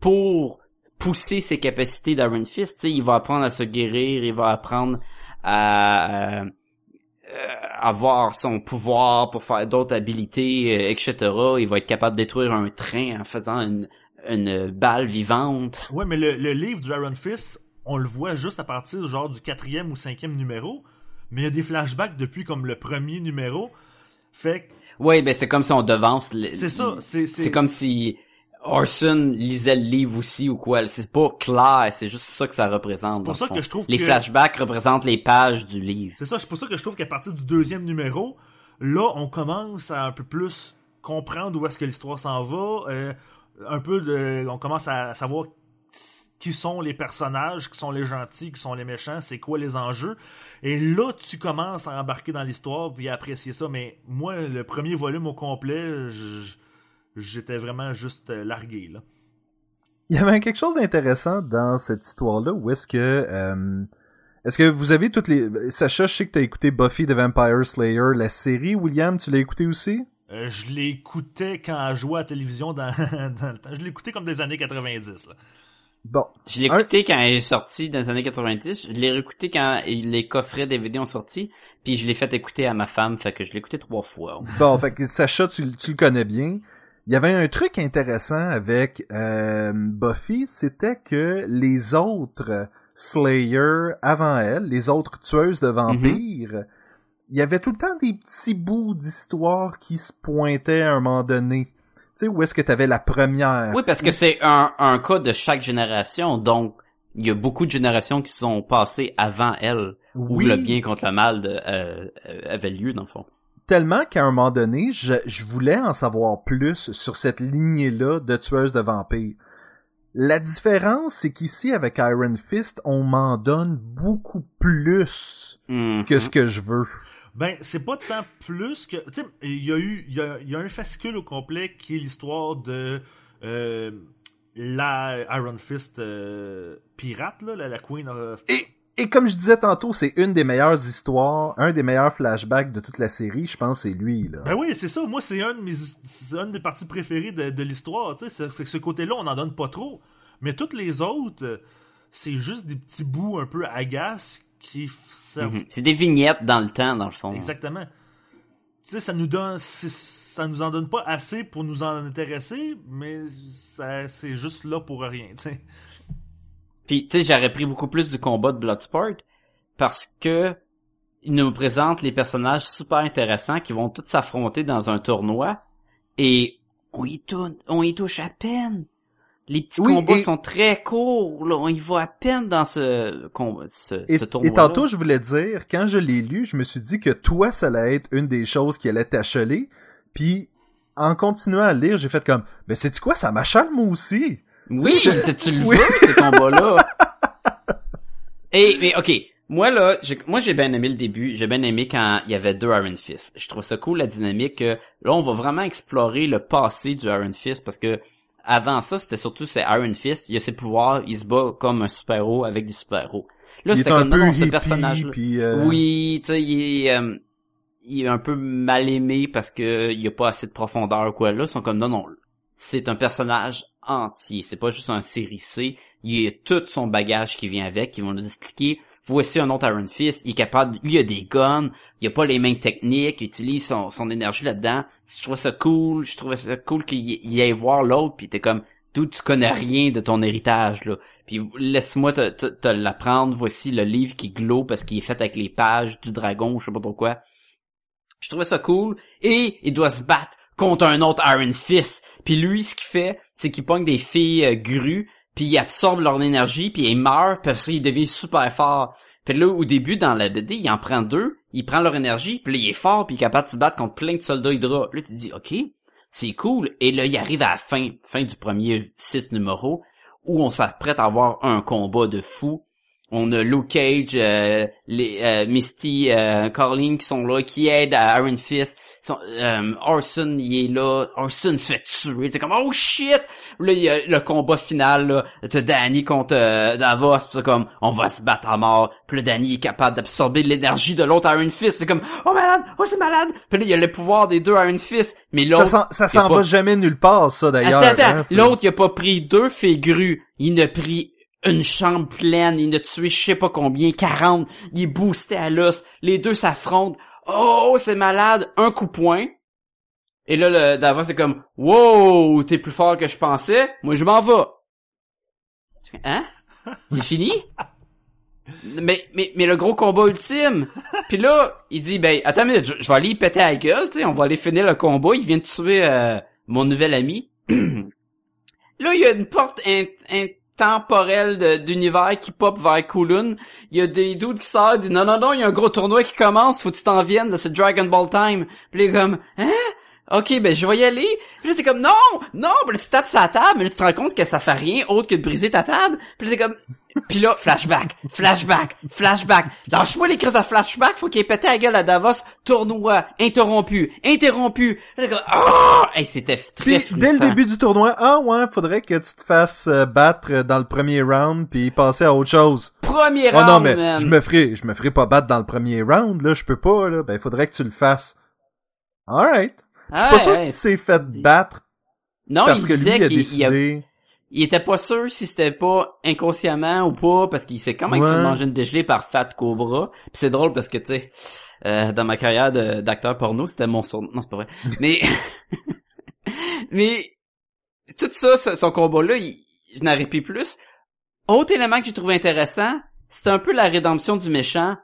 pour pousser ses capacités d'Iron Fist, tu sais, il va apprendre à se guérir, il va apprendre à euh, euh, avoir son pouvoir pour faire d'autres habilités, euh, etc. Il va être capable de détruire un train en faisant une, une balle vivante. Ouais, mais le, le livre du Iron Fist, on le voit juste à partir genre du quatrième ou cinquième numéro. Mais il y a des flashbacks depuis comme le premier numéro. Fait que Ouais, ben c'est comme si on devance. le- c'est ça, c'est C'est comme si Orson lisait le livre aussi ou quoi. C'est pas clair, c'est juste ça que ça représente. C'est pour ça que je trouve Les que- flashbacks représentent les pages du livre. C'est ça, c'est pour ça que je trouve qu'à partir du deuxième numéro, là, on commence à un peu plus comprendre où est-ce que l'histoire s'en va. euh, un peu de, on commence à savoir qui sont les personnages, qui sont les gentils, qui sont les méchants, c'est quoi les enjeux. Et là, tu commences à embarquer dans l'histoire puis à apprécier ça. Mais moi, le premier volume au complet, j- j'étais vraiment juste euh, largué là. Il y avait quelque chose d'intéressant dans cette histoire-là où est-ce que... euh, est-ce que vous avez toutes les... Sacha, je sais que t'as écouté Buffy the Vampire Slayer, la série. William, tu l'as écouté aussi? Euh, je l'écoutais quand elle jouait à la télévision dans, dans le temps. Je l'écoutais comme des années 90. Là. Bon. Je l'ai écouté quand elle est sortie dans les années 90. Je l'ai réécouté quand les coffrets DVD ont sorti. Puis je l'ai fait écouter à ma femme. Fait que je l'ai écouté trois fois. Bon, fait que Sacha, tu, tu le connais bien. Il y avait un truc intéressant avec euh, Buffy, c'était que les autres Slayer avant elle, les autres tueuses de vampires, il y avait tout le temps des petits bouts d'histoire qui se pointaient à un moment donné. Tu sais, où est-ce que t'avais la première? Oui, parce que c'est un, un cas de chaque génération. Donc, il y a beaucoup de générations qui sont passées avant elle. Où Oui. le bien contre le mal de, euh, euh, avait lieu, dans le fond. Tellement qu'à un moment donné, je, je voulais en savoir plus sur cette lignée-là de tueuses de vampires. La différence, c'est qu'ici, avec Iron Fist, on m'en donne beaucoup plus Mhm. que ce que je veux. Ben, c'est pas tant plus que. Tu sais, il y a eu. Il y a, il y a un fascicule au complet qui est l'histoire de. euh, la Iron Fist euh, pirate, là, la, la Queen of. Et, et comme je disais tantôt, c'est une des meilleures histoires, un des meilleurs flashbacks de toute la série, je pense, c'est lui, là. Ben oui, c'est ça. Moi, c'est un de mes, c'est une des parties préférées de, de l'histoire. Tu sais, ça fait que ce côté-là, on en donne pas trop. Mais toutes les autres, c'est juste des petits bouts un peu agaces qui servent Mhm. C'est des vignettes dans le temps, dans le fond. Exactement. Tu sais, ça nous donne, c'est- ça nous en donne pas assez pour nous en intéresser, mais ça, c'est juste là pour rien, tu sais. Puis, tu sais, j'aurais pris beaucoup plus du combat de Bloodsport parce que il nous présente les personnages super intéressants qui vont tous s'affronter dans un tournoi et on y, tou- on y touche à peine. Les petits Oui, combats et- sont très courts, là. On y va à peine dans ce, combat- ce, Et, ce tournoi. et tantôt, je voulais dire, quand je l'ai lu, je me suis dit que toi, ça allait être une des choses qui allait t'acheler. Puis, en continuant à lire, j'ai fait comme, mais c'est quoi, ça m'achale moi aussi. Oui, je- tu- le Oui. veux, ces combats-là. Et, mais ok, moi là, j'ai- moi j'ai bien aimé le début, j'ai bien aimé quand il y avait deux Iron Fist. Je trouve ça cool la dynamique que là on va vraiment explorer le passé du Iron Fist parce que avant ça c'était surtout c'est Iron Fist, il a ses pouvoirs, il se bat comme un super-héros avec des super-héros. Là c'était un comme non, ce personnage puis... euh, oui, tu sais, il est, euh, il est un peu mal aimé parce que il y a pas assez de profondeur ou quoi. Là, ils sont comme non, non, c'est un personnage entier. C'est pas juste un série C. Il y a tout son bagage qui vient avec. Ils vont nous expliquer. Voici un autre Iron Fist. Il est capable. Lui il a des guns. Il a pas les mêmes techniques. Il utilise son, son énergie là-dedans. Je trouvais ça cool. Je trouvais ça cool qu'il aille voir l'autre. Puis t'es comme, d'où tu connais rien de ton héritage là. Puis laisse-moi te, te, te l'apprendre. Voici le livre qui glow parce qu'il est fait avec les pages du dragon. Je sais pas trop quoi. Je trouvais ça cool. Et il doit se battre contre un autre Iron Fist. Puis lui, ce qu'il fait, c'est qu'il pogne des filles euh, grues, puis il absorbe leur énergie, puis il meurt, puis après, il devient super fort. Puis là, au début, dans la BD, il en prend deux, il prend leur énergie, puis là, il est fort, puis il est capable de se battre contre plein de soldats Hydra. Là, tu te dis, OK, c'est cool. Et là, il arrive à la fin, fin du premier six numéros, où on s'apprête à avoir un combat de fou. On a Luke Cage, euh, les, euh, Misty, euh, Carlin qui sont là, qui aident à Iron Fist. Sont- euh, Orson, il est là. Orson se fait tuer. C'est comme, oh shit! Là, il y a le combat final, là. T'as Danny contre euh, Davos. C'est comme, on va se battre à mort. Puis là, Danny est capable d'absorber l'énergie de l'autre Iron Fist. C'est comme, oh malade! Oh, c'est malade! Puis là, il y a le pouvoir des deux Iron Fist. Mais Ça l'autre... s'en, ça il a s'en pas- va jamais nulle part, ça, d'ailleurs. Attends, attends. hein, L'autre, il a pas pris deux figures. Il a pris une chambre pleine. Il a tué je sais pas combien, 40. Il est à l'os. Les deux s'affrontent. Oh, c'est malade. Un coup point. Et là, le Davos, c'est comme, wow, t'es plus fort que je pensais. Moi, je m'en vais. Hein? C'est fini? Mais, mais, mais le gros combat ultime. Puis là, il dit, ben, attends, mais je, vais aller péter à la gueule, tu sais, on va aller finir le combat. Il vient de tuer euh, mon nouvel ami. là, il y a une porte in- intemporelle de- d'univers qui pop vers Kowloon. Il y a des dudes qui sortent, disent, non, non, non, il y a un gros tournoi qui commence, faut que tu t'en viennes, c'est Dragon Ball Time. Puis est comme, hein? Ok, ben je vais y aller. Puis là, t'es comme, non, non, puis là, tu tapes sa table, mais là, tu te rends compte que ça fait rien autre que de briser ta table. Puis là, t'es comme, puis là, flashback, flashback, flashback. Lâche-moi les crises de flashback, faut qu'il ait pété la gueule à Davos. Tournoi, interrompu, interrompu. Là, comme, ah! Hey, c'était très Puis, dès le début du tournoi, ah ouais, faudrait que tu te fasses euh, battre dans le premier round puis passer à autre chose. Premier Oh round, non, mais man. je me ferai, je me ferai pas battre dans le premier round, là, je peux pas, là. Ben, faudrait que tu le fasses. Alright. Je suis pas sûr qu'il s'est fait battre Non, parce il que lui, disait il a qu'il il a- décidé. il était pas sûr si c'était pas inconsciemment ou pas parce qu'il s'est quand même Ouais. fait manger une dégelée par Fat Cobra. Puis c'est drôle parce que tu sais euh, dans ma carrière d'acteur porno, c'était mon surnom. Non, c'est pas vrai. Mais mais tout ça ce- son combat là, il, il n'arrive plus plus. Autre élément que j'ai trouvé intéressant, c'est un peu la rédemption du méchant.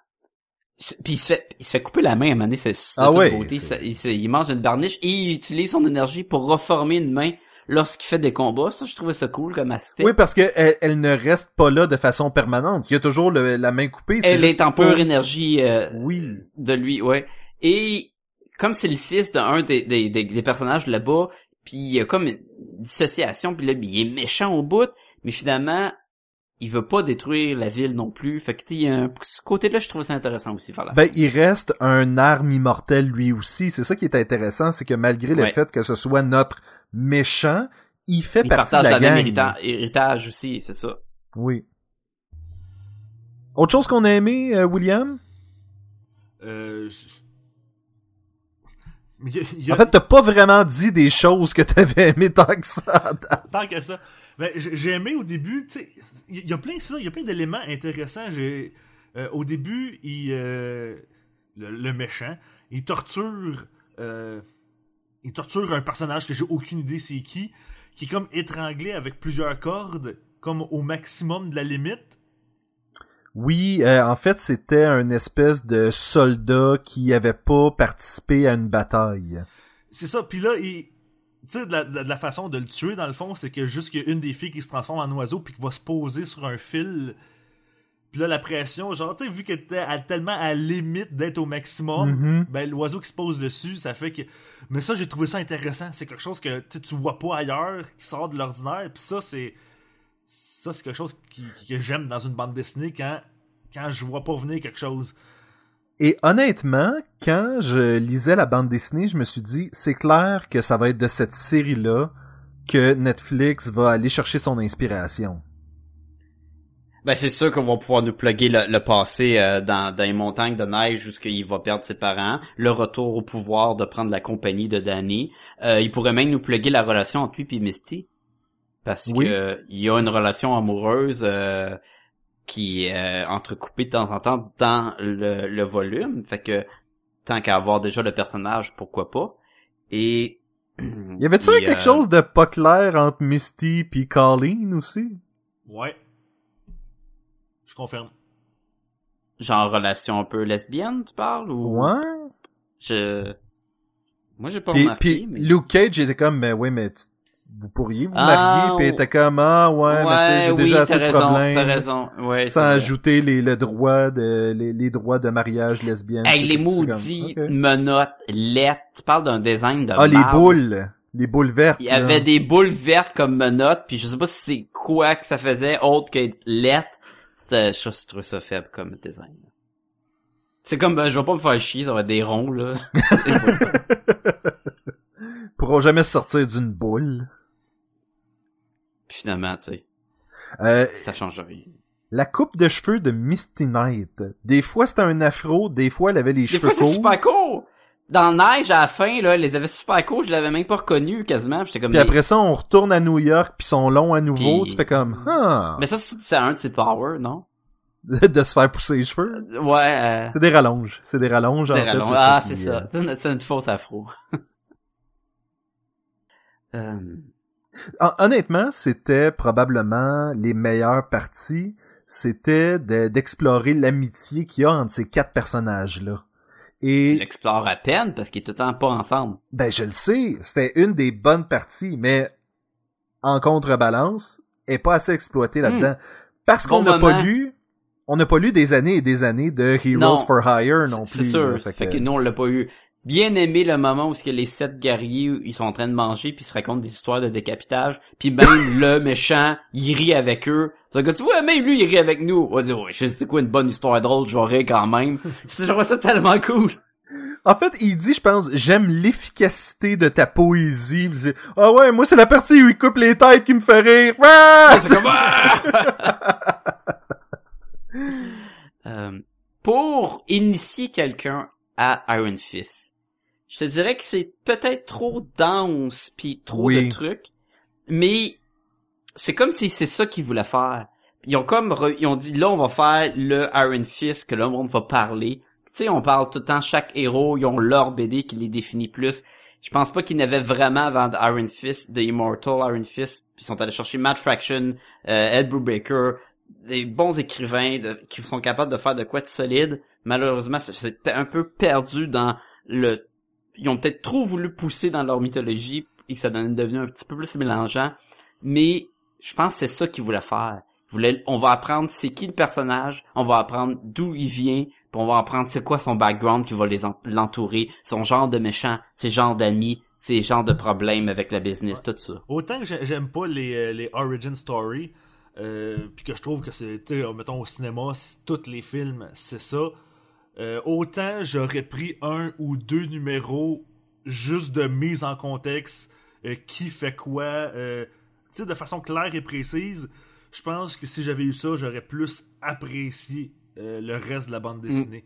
Puis il se fait, il se fait couper la main à un moment donné, c'est Ah ouais, beauté. il, se- il mange une barniche et il utilise son énergie pour reformer une main lorsqu'il fait des combats. Ça, je trouvais ça cool comme aspect. Oui, parce que elle, elle ne reste pas là de façon permanente. Il y a toujours le- la main coupée. Elle est en faut- pure énergie euh, Oui. de lui, ouais. Et comme c'est le fils d'un des, des, des, des personnages là-bas, puis il y a comme une dissociation, puis là, il est méchant au bout, mais finalement, il veut pas détruire la ville non plus. Fait que tu sais, il y a un ce côté-là, je trouve ça intéressant aussi la Ben, il reste un arme immortel lui aussi. C'est ça qui est intéressant, c'est que malgré le Ouais. fait que ce soit notre méchant, il fait Il partie partage de la la même gang. hérita- héritage aussi, c'est ça. Oui. Autre chose qu'on a aimé, euh, William? Euh, je- Mais il y a- il y a- En fait, t'as pas vraiment dit des choses que t'avais aimé tant que ça. tant que ça. Ben, j'ai aimé au début, tu sais, il y a plein, ça, il y a plein d'éléments intéressants. J'ai, euh, au début, il, euh, le, le méchant, il torture, euh, il torture un personnage que j'ai aucune idée c'est qui, qui est comme étranglé avec plusieurs cordes, comme au maximum de la limite. Oui, en fait, c'était un espèce de soldat qui avait pas participé à une bataille. C'est ça, puis là, il, sais, de la, de la façon de le tuer, dans le fond, c'est que juste qu'il y a une des filles qui se transforme en oiseau puis qui va se poser sur un fil. Puis là, la pression, genre, tu sais, vu qu'elle était tellement à la limite d'être au maximum, Mhm. ben, l'oiseau qui se pose dessus, ça fait que... Mais ça, j'ai trouvé ça intéressant. C'est quelque chose que tu vois pas ailleurs, qui sort de l'ordinaire. Puis ça, c'est Ça, c'est quelque chose qui, qui- que j'aime dans une bande dessinée quand, quand je vois pas venir quelque chose. Et honnêtement, quand je lisais la bande dessinée, je me suis dit, c'est clair que ça va être de cette série-là que Netflix va aller chercher son inspiration. Ben c'est sûr qu'on va pouvoir nous plugger le, le passé euh, dans, dans les montagnes de neige jusqu'il va perdre ses parents, le retour au pouvoir de prendre la compagnie de Danny. Euh, il pourrait même nous plugger la relation entre lui et Misty. Parce Oui. que euh, il y a une relation amoureuse euh, qui est euh, entrecoupée de temps en temps dans le, le volume. Fait que tant qu'à avoir déjà le personnage, pourquoi pas? Et Y avait-tu quelque euh, chose de pas clair entre Misty puis Colleen aussi? Ouais. Je confirme. genre relation un peu lesbienne, tu parles ou? Ouais. Je moi j'ai pas Puis, remarqué. puis mais... Luke Cage était comme, mais oui, mais tu- vous pourriez vous Ah, marier, puis il était comme, ah ouais, mais tu sais, j'ai oui, déjà assez de problèmes. T'as raison, ouais. Sans ajouter les, le droit de, les, les droits de mariage lesbienne. Hey, les maudits comme, ok. menottes lettres. Tu parles d'un design de Ah, les boules. Les boules vertes. Il y avait des boules vertes comme menottes, puis je sais pas si c'est quoi que ça faisait autre que lettres. Je trouvais ça faible comme design. C'est comme, ben, je vais pas me faire chier, ça va être des ronds, là. Pourront jamais sortir d'une boule. Puis finalement, tu sais, Euh, ça change rien. la coupe de cheveux de Misty Knight. Des fois, c'était un afro, des fois, elle avait les Des cheveux fois, courts. super court. Dans neige, à la fin, là, elle les avait super courts, je l'avais même pas reconnu quasiment. J'étais comme Puis après ça, on retourne à New York, puis ils sont longs à nouveau. Puis- Tu fais comme, ah, Mais ça, c'est un de ses powers, non? de se faire pousser les cheveux. Ouais, euh... C'est des rallonges. C'est des rallonges, en des fait. rallonges. c'est Ah, c'est ça. euh, C'est une, une fausse afro. euh... Hon- Honnêtement, c'était probablement les meilleures parties. C'était de- d'explorer l'amitié qu'il y a entre ces quatre personnages-là. Tu Et, l'explores à peine parce qu'ils étaient tout le temps pas ensemble. ben, je le sais, c'était une des bonnes parties, mais en contrebalance, est pas assez exploitée là-dedans. Parce qu'on Hmm. Bon n'a pas lu, on n'a pas lu des années et des années de Heroes Non, for Hire non plus. C'est sûr. Fait que- nous, on l'a pas eu. Bien aimé le moment où ce que les sept guerriers, ils sont en train de manger puis ils se racontent des histoires de décapitage. Puis même le méchant, il rit avec eux. C'est que tu vois, même lui, il rit avec nous. On va dire, ouais, je sais c'est quoi une bonne histoire drôle, j'aurais quand même. C'est- Je trouve ça tellement cool. En fait, il dit, je pense, j'aime l'efficacité de ta poésie. Il dit, ah ouais, moi c'est la partie où il coupe les têtes qui me fait rire. Ah! C'est comme, Ah! Euh, pour initier quelqu'un à Iron Fist, je te dirais que c'est peut-être trop dense puis trop Oui. de trucs, mais c'est comme si c'est ça qu'ils voulaient faire. Ils ont comme re- ils ont dit là on va faire le Iron Fist que le monde va parler. Tu sais on parle tout le temps chaque héros ils ont leur BD qui les définit plus. Je pense pas qu'ils n'avaient vraiment avant de Iron Fist, de Immortal Iron Fist, puis ils sont allés chercher Matt Fraction, euh, Ed Brubaker, des bons écrivains de- qui sont capables de faire de quoi de solide. Malheureusement, c'est un peu perdu dans le... Ils ont peut-être trop voulu pousser dans leur mythologie et que ça devenu un petit peu plus mélangeant. Mais je pense que c'est ça qu'ils voulaient faire. Ils voulaient- on va apprendre c'est qui le personnage, on va apprendre d'où il vient, puis on va apprendre c'est quoi son background qui va les en- l'entourer, son genre de méchant, ses genres d'amis, ses genres de problèmes avec la business, tout ça. Autant que j'ai- j'aime pas les, euh, les origin story, euh, puis que je trouve que c'est, mettons au cinéma, tous les films, c'est ça. Euh, autant j'aurais pris un ou deux numéros juste de mise en contexte, euh, qui fait quoi, euh, tu sais, de façon claire et précise. Je pense que si j'avais eu ça, j'aurais plus apprécié euh, le reste de la bande dessinée.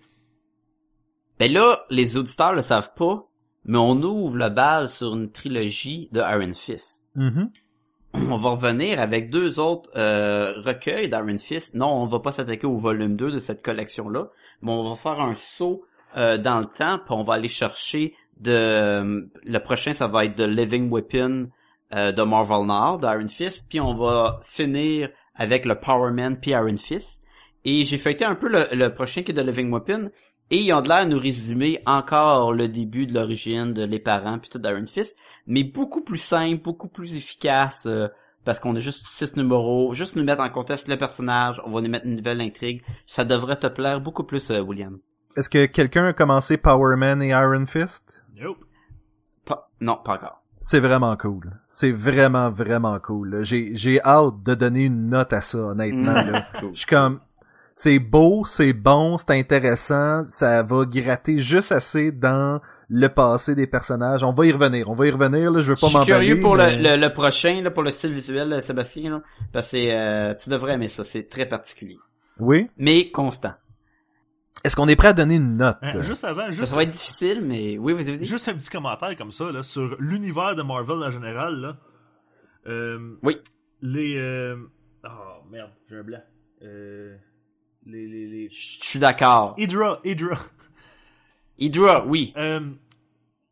Ben là, les auditeurs le savent pas, mais on ouvre le bal sur une trilogie de Iron Fist. Mhm. On va revenir avec deux autres euh, recueils d'Iron Fist. Non, on va pas s'attaquer au volume 2 de cette collection-là, mais on va faire un saut euh, dans le temps, puis on va aller chercher de... le prochain, ça va être The Living Weapon euh, de Marvel Now, d'Iron Fist, puis on va finir avec le Power Man puis Iron Fist. Et j'ai feuilleté un peu le, le prochain qui est The Living Weapon, et ils ont de l'air à nous résumer encore le début de l'origine de les parents puis tout d'Iron Fist, mais beaucoup plus simple, beaucoup plus efficace, euh, parce qu'on a juste six numéros, juste nous mettre en contexte le personnage, on va nous mettre une nouvelle intrigue. Ça devrait te plaire beaucoup plus, euh, William. Est-ce que quelqu'un a commencé Power Man et Iron Fist? Nope. Pas- non, pas encore. C'est vraiment cool. C'est vraiment, vraiment cool. J'ai, j'ai hâte de donner une note à ça, honnêtement. là. Cool. Je suis comme, c'est beau, c'est bon, c'est intéressant, ça va gratter juste assez dans le passé des personnages. On va y revenir, on va y revenir, là, je veux Je pas suis m'emballer. curieux pour mais- le, le, le prochain, là, pour le style visuel, là, Sébastien, là, parce que euh, tu devrais aimer ça, c'est très particulier. Oui. Mais constant. Est-ce qu'on est prêt à donner une note? Hein, juste avant, Ça, juste, ça va être difficile, mais oui, vas-y, vas-y. juste un petit commentaire comme ça, là, sur l'univers de Marvel en général, là. Euh, Oui. Les, euh... Oh, merde, j'ai un blanc. Euh... Les, les, les... Je suis d'accord. Hydra, Hydra. Hydra, oui. Euh...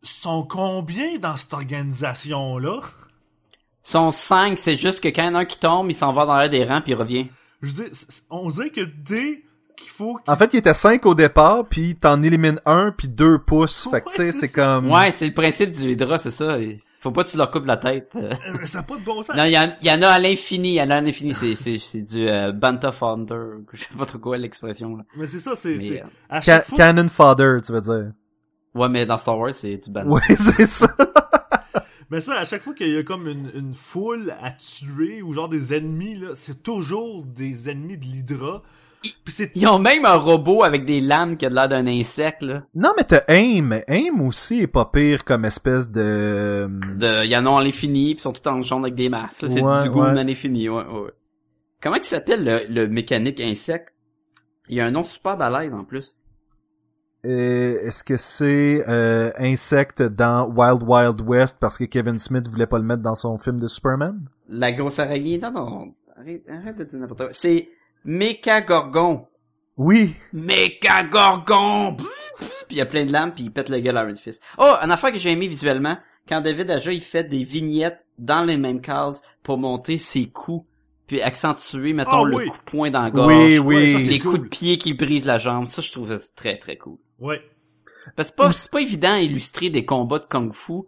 Sont combien dans cette organisation-là? Son 5, c'est juste que quand il y en a un qui tombe, il s'en va dans l'air des rangs puis il revient. Je veux dire, on dirait que dès qu'il faut... qu'il- En fait, il était 5 au départ, puis t'en élimines un, puis deux pouces. Fait que, tu sais, Ouais, c'est c'est comme... Ouais, c'est le principe du Hydra, c'est ça. Faut pas que tu leur coupes la tête. Euh, Euh, ça n'a pas de bon sens. Non, il y, en- il y en a à l'infini, il y en a à l'infini. C'est, c'est, c'est du euh, Banta Founder, je sais pas trop quoi l'expression. Là. Mais c'est ça, c'est... Mais, c'est- euh, À Ca- chaque fois... Cannon fodder, tu veux dire. Ouais, mais dans Star Wars, c'est du Banta. Ouais, c'est ça. Mais ça, à chaque fois qu'il y a comme une, une foule à tuer ou genre des ennemis, là, c'est toujours des ennemis de l'Hydra. Ils ont même un robot avec des lames qui a l'air d'un insecte, là. Non, mais t'as Aim. Aim aussi est pas pire comme espèce de... De, il y en a à l'infini, puis ils sont tous en jaune avec des masques. là. C'est Ouais, du goût ouais. à l'infini, ouais, ouais. ouais. Comment il s'appelle le, le mécanique insecte? Il y a un nom super balèze en plus. Euh, Est-ce que c'est euh, insecte dans Wild Wild West parce que Kevin Smith voulait pas le mettre dans son film de Superman? La grosse araignée. Non, non. Arrête, arrête de dire n'importe quoi. C'est Mécagorgon. Oui. Mécagorgon! Puis il y a plein de lames, puis il pète le gueule à Iron Fist. Oh, une affaire que j'ai aimé visuellement, quand David Aja, il fait des vignettes dans les mêmes cases pour monter ses coups, puis accentuer, mettons, Ah le oui. coup de poing dans la gorge. Oui, oui. ça, c'est Les cool. coups de pied qui brisent la jambe. Ça, je trouve ça très, très cool. Ouais. Parce que c'est pas, c'est pas évident d'illustrer des combats de kung-fu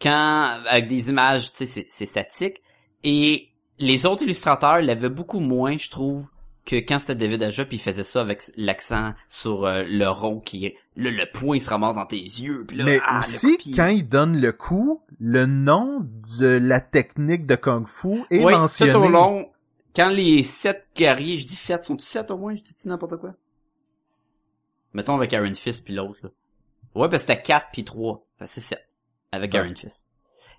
quand, avec des images, tu sais, c'est, c'est statique. Et les autres illustrateurs l'avaient beaucoup moins, je trouve, que quand c'était David Aja puis il faisait ça avec l'accent sur euh, le rond qui est, là, le point il se ramasse dans tes yeux puis là, mais ah, le aussi, coup quand il donne le coup, le nom de la technique de Kung Fu est Oui, mentionné. tout au long, quand les sept guerriers, je dis sept, sont-ils sept au moins? Je dis n'importe quoi? Mettons avec Iron Fist puis l'autre, là. Ouais, parce que c'était quatre puis trois. Que c'est sept. Avec Ouais. Iron Fist.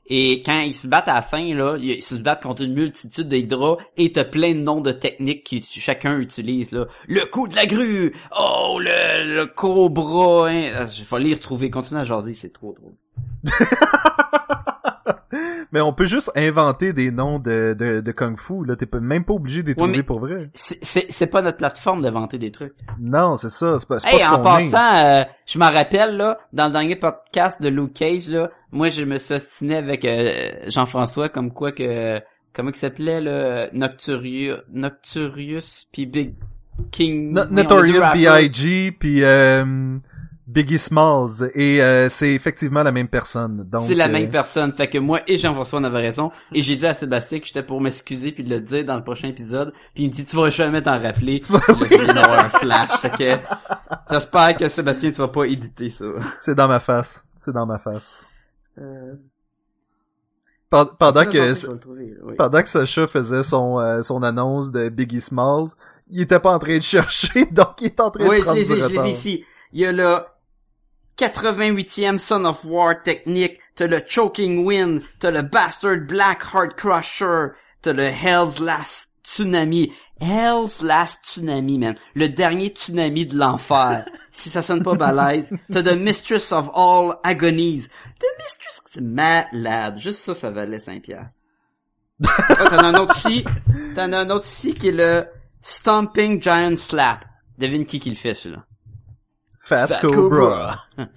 Et quand ils se battent à la fin, là, ils se battent contre une multitude d'hydras et t'as plein de noms de techniques que chacun utilise, là. Le coup de la grue! Oh, le, le cobra, hein. Ah, Je vais les retrouver. Continuez à jaser, c'est trop drôle. Mais on peut juste inventer des noms de, de, de Kung Fu, là. T'es même pas obligé de les trouver pour vrai. C'est- pas notre plateforme d'inventer des trucs. Non, c'est ça. C'est pas, c'est Hey, pas ce en passant, euh, je m'en rappelle, là, dans le dernier podcast de Luke Cage, là, moi, je me suis ostiné avec euh, Jean-François, comme quoi que... Comment il s'appelait, là? Nocturius, Nocturius, puis Big King... No- Notorious. B.I.G. puis euh, Biggie Smalls. Et euh, c'est effectivement la même personne. Donc, C'est la euh, même personne. Fait que moi et Jean-François on avait raison. Et j'ai dit à Sébastien que j'étais pour m'excuser puis de le dire dans le prochain épisode. Puis il me dit, tu vas jamais t'en rappeler. Tu vas- je d'avoir un flash. Fait que j'espère que Sébastien, tu vas pas éditer ça. C'est dans ma face. C'est dans ma face. Euh, Pend- Pendant que je trouver, oui. pendant que Sacha faisait son euh, son annonce de Biggie Smalls, il était pas en train de chercher, donc il est en train Oui, de je prendre les du ai, je retard. les ai ici. Il y a le 88e Son of War technique, t'as le Choking Wind, t'as le Bastard Black Heart Crusher, t'as le Hell's Last Tsunami. Hell's Last Tsunami, man. Le dernier tsunami de l'enfer. si ça sonne pas balèze. T'as The Mistress of All Agonies. The Mistress, c'est malade. Juste ça, ça valait 5 piastres. Ah, t'en as un autre ici. T'en as un autre ici qui est le Stomping Giant Slap. Devine qui qui le fait, celui-là. Fat, Fat Cobra.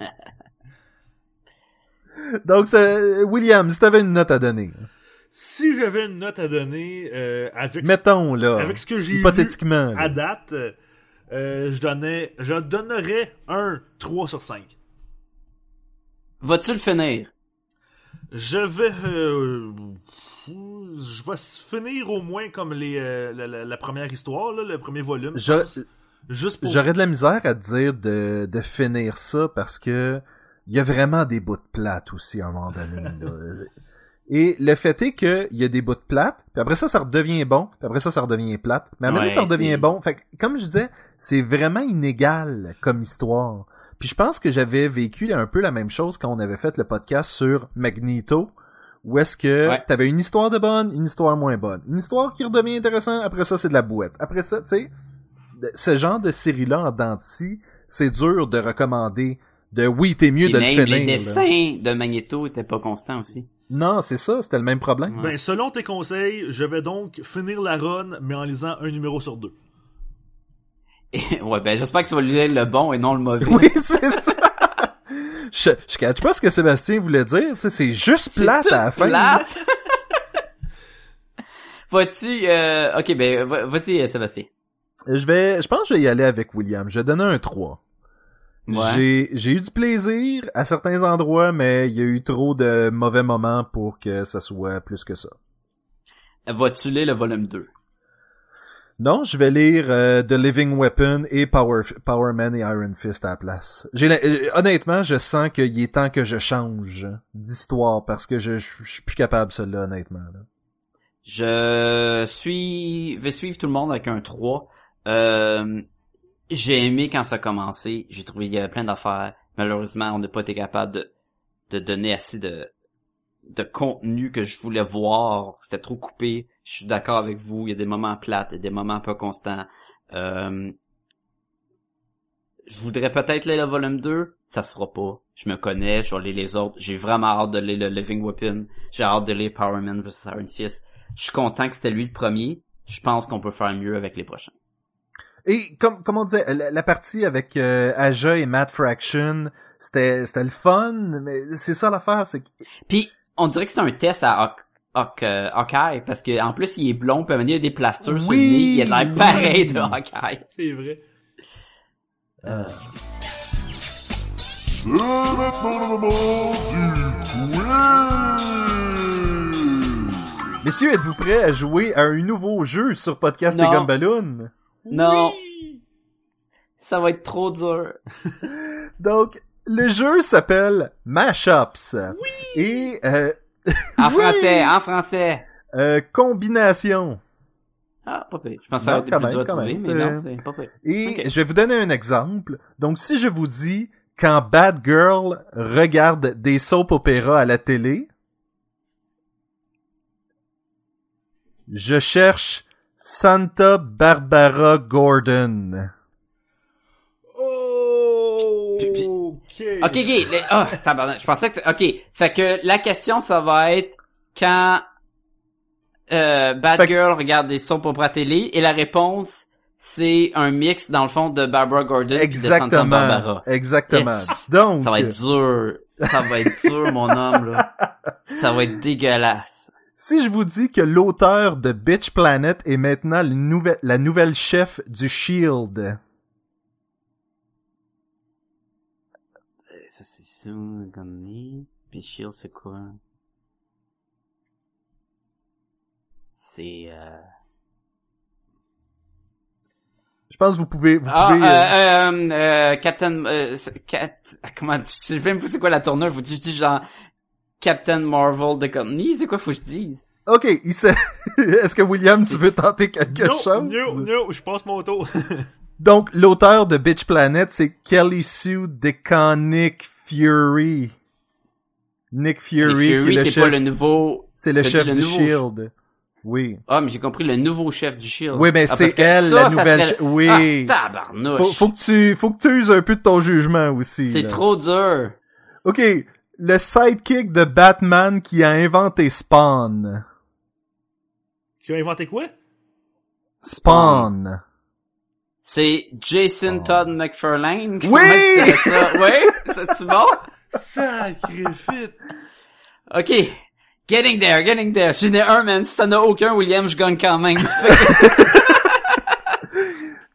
Donc c'est William, si t'avais une note à donner. Si j'avais une note à donner euh, avec, Mettons là. avec ce que j'ai hypothétiquement. à date, euh, je donnais, je donnerais un 3 sur 5. Vas-tu le finir? Je vais, euh, je vais finir au moins comme les, euh, la, la- la première histoire, là, le premier volume. je. Juste pour. J'aurais de la misère à te dire de, de finir ça parce que il y a vraiment des bouts de plate aussi à un moment donné. là. Et le fait est que il y a des bouts de plate, puis après ça, ça redevient bon, puis après ça, ça redevient plate. Mais à un moment donné, Ouais, ça redevient bon. Fait que, comme je disais, c'est vraiment inégal comme histoire. Puis je pense que j'avais vécu un peu la même chose quand on avait fait le podcast sur Magneto, où est-ce que Ouais. t'avais une histoire de bonne, une histoire moins bonne. Une histoire qui redevient intéressante, après ça, c'est de la bouette. Après ça, tu sais, ce genre de série-là en dents de scie, c'est dur de recommander de oui, t'es mieux Puis de le même finir. les là. dessins de Magneto étaient pas constants aussi. Non, c'est ça, c'était le même problème. Ouais. Ben, selon tes conseils, je vais donc finir la run, mais en lisant un numéro sur deux. Et- ouais, ben j'espère que tu vas lire le bon et non le mauvais. Oui, c'est ça. je, je catch pas ce que Sébastien voulait dire, tu sais, c'est juste plate à la fin. plate. Vas-tu, euh, ok, ben, va- vas-y, euh, Sébastien. Je vais, je pense que je vais y aller avec William. Je vais donner un 3. Ouais. J'ai, j'ai eu du plaisir à certains endroits, mais il y a eu trop de mauvais moments pour que ça soit plus que ça. Vas-tu lire le volume 2? Non, je vais lire euh, The Living Weapon et Power, Power Man et Iron Fist à la place. J'ai, euh, honnêtement, je sens qu'il est temps que je change d'histoire parce que je, je, je suis plus capable celle-là, honnêtement. là. Je suis, vais suivre tout le monde avec un 3. Euh, j'ai aimé quand ça a commencé. J'ai trouvé qu'il y avait plein d'affaires. Malheureusement, on n'a pas été capable de, de donner assez de, de contenu que je voulais voir. C'était trop coupé. Je suis d'accord avec vous. Il y a des moments plates et des moments pas constants. Euh, je voudrais peut-être lire le volume 2. Ça se fera pas. Je me connais. Je vais lire les autres. J'ai vraiment hâte de lire le Living Weapon. J'ai hâte de lire Power Man vs. Iron Fist. Je suis content que c'était lui le premier. Je pense qu'on peut faire mieux avec les prochains. Et comme, comme on disait, la, la partie avec euh, Aja et Matt Fraction, c'était, c'était le fun, mais c'est ça l'affaire, c'est que Puis, on dirait que c'est un test à euh, Hawkeye, parce que en plus, il est blond, puis il y a des plasters sur le nez. Il a l'air oui. pareil de Hawkeye. C'est vrai. C'est maintenant le moment du quiz! Messieurs, êtes-vous prêts à jouer à un nouveau jeu sur Podcast Non. et Non. Ça va être trop dur. Donc, le jeu s'appelle Mashups. Et En euh, Oui. français, en français. euh, combination. Ah, pas pire. Je pensais que ça quand trouver, même, mais non, c'est pas pire. Et je vais vous donner un exemple. Donc, si je vous dis quand Bad Girl regarde des soap opéras à la télé, je cherche Santa Barbara Gordon. Oh! Puis- puis- Ok. Ok, ok. les- Ah, c'est tabarnak. Je pensais que... Ok. Fait que la question, ça va être quand euh, Bad Fait que- Girl regarde des soap opera télé et la réponse, c'est un mix, dans le fond, de Barbara Gordon et de Santa Exactement. Barbara. Exactement. Yes. Donc, Ça va être dur. Ça va être dur, mon homme, là. Ça va être dégueulasse. Si je vous dis que l'auteur de Bitch Planet est maintenant le nouvel- la nouvelle chef du Shield, Euh, Ça, c'est. Puis Shield, c'est quoi? C'est... Euh... je pense que vous pouvez, vous Ah, pouvez, euh, euh, euh, euh, Captain, euh, c'est- Cap- comment, je sais même pas c'est quoi la tournure, faut que je dise genre, Captain Marvel de Company, c'est quoi faut que je dise? Ok, il sait. Est-ce que William, tu veux tenter quelque No, chose? no, no, je passe mon tour. Donc, l'auteur de Bitch Planet, c'est Kelly Sue DeConnick Fury. Nick Fury, qui Fury, est le c'est chef. pas le nouveau, C'est le chef le du nouveau- Shield. Oui. ah, mais j'ai compris le nouveau chef du Shield. Oui, mais Ah, c'est elle, ça, la nouvelle. serait- che- Oui. Ah, tabarnouche. faut, faut que tu, faut que tu uses un peu de ton jugement aussi. c'est trop dur. Ok. Le sidekick de Batman qui a inventé Spawn. Qui a inventé quoi? Spawn. C'est Jason Oh. Todd McFarlane. Oui! Oui? C'est-tu bon? Sacré fit. Ok. Getting there, getting there. J'en ai un, man. Si t'en as aucun, William, je gagne quand même.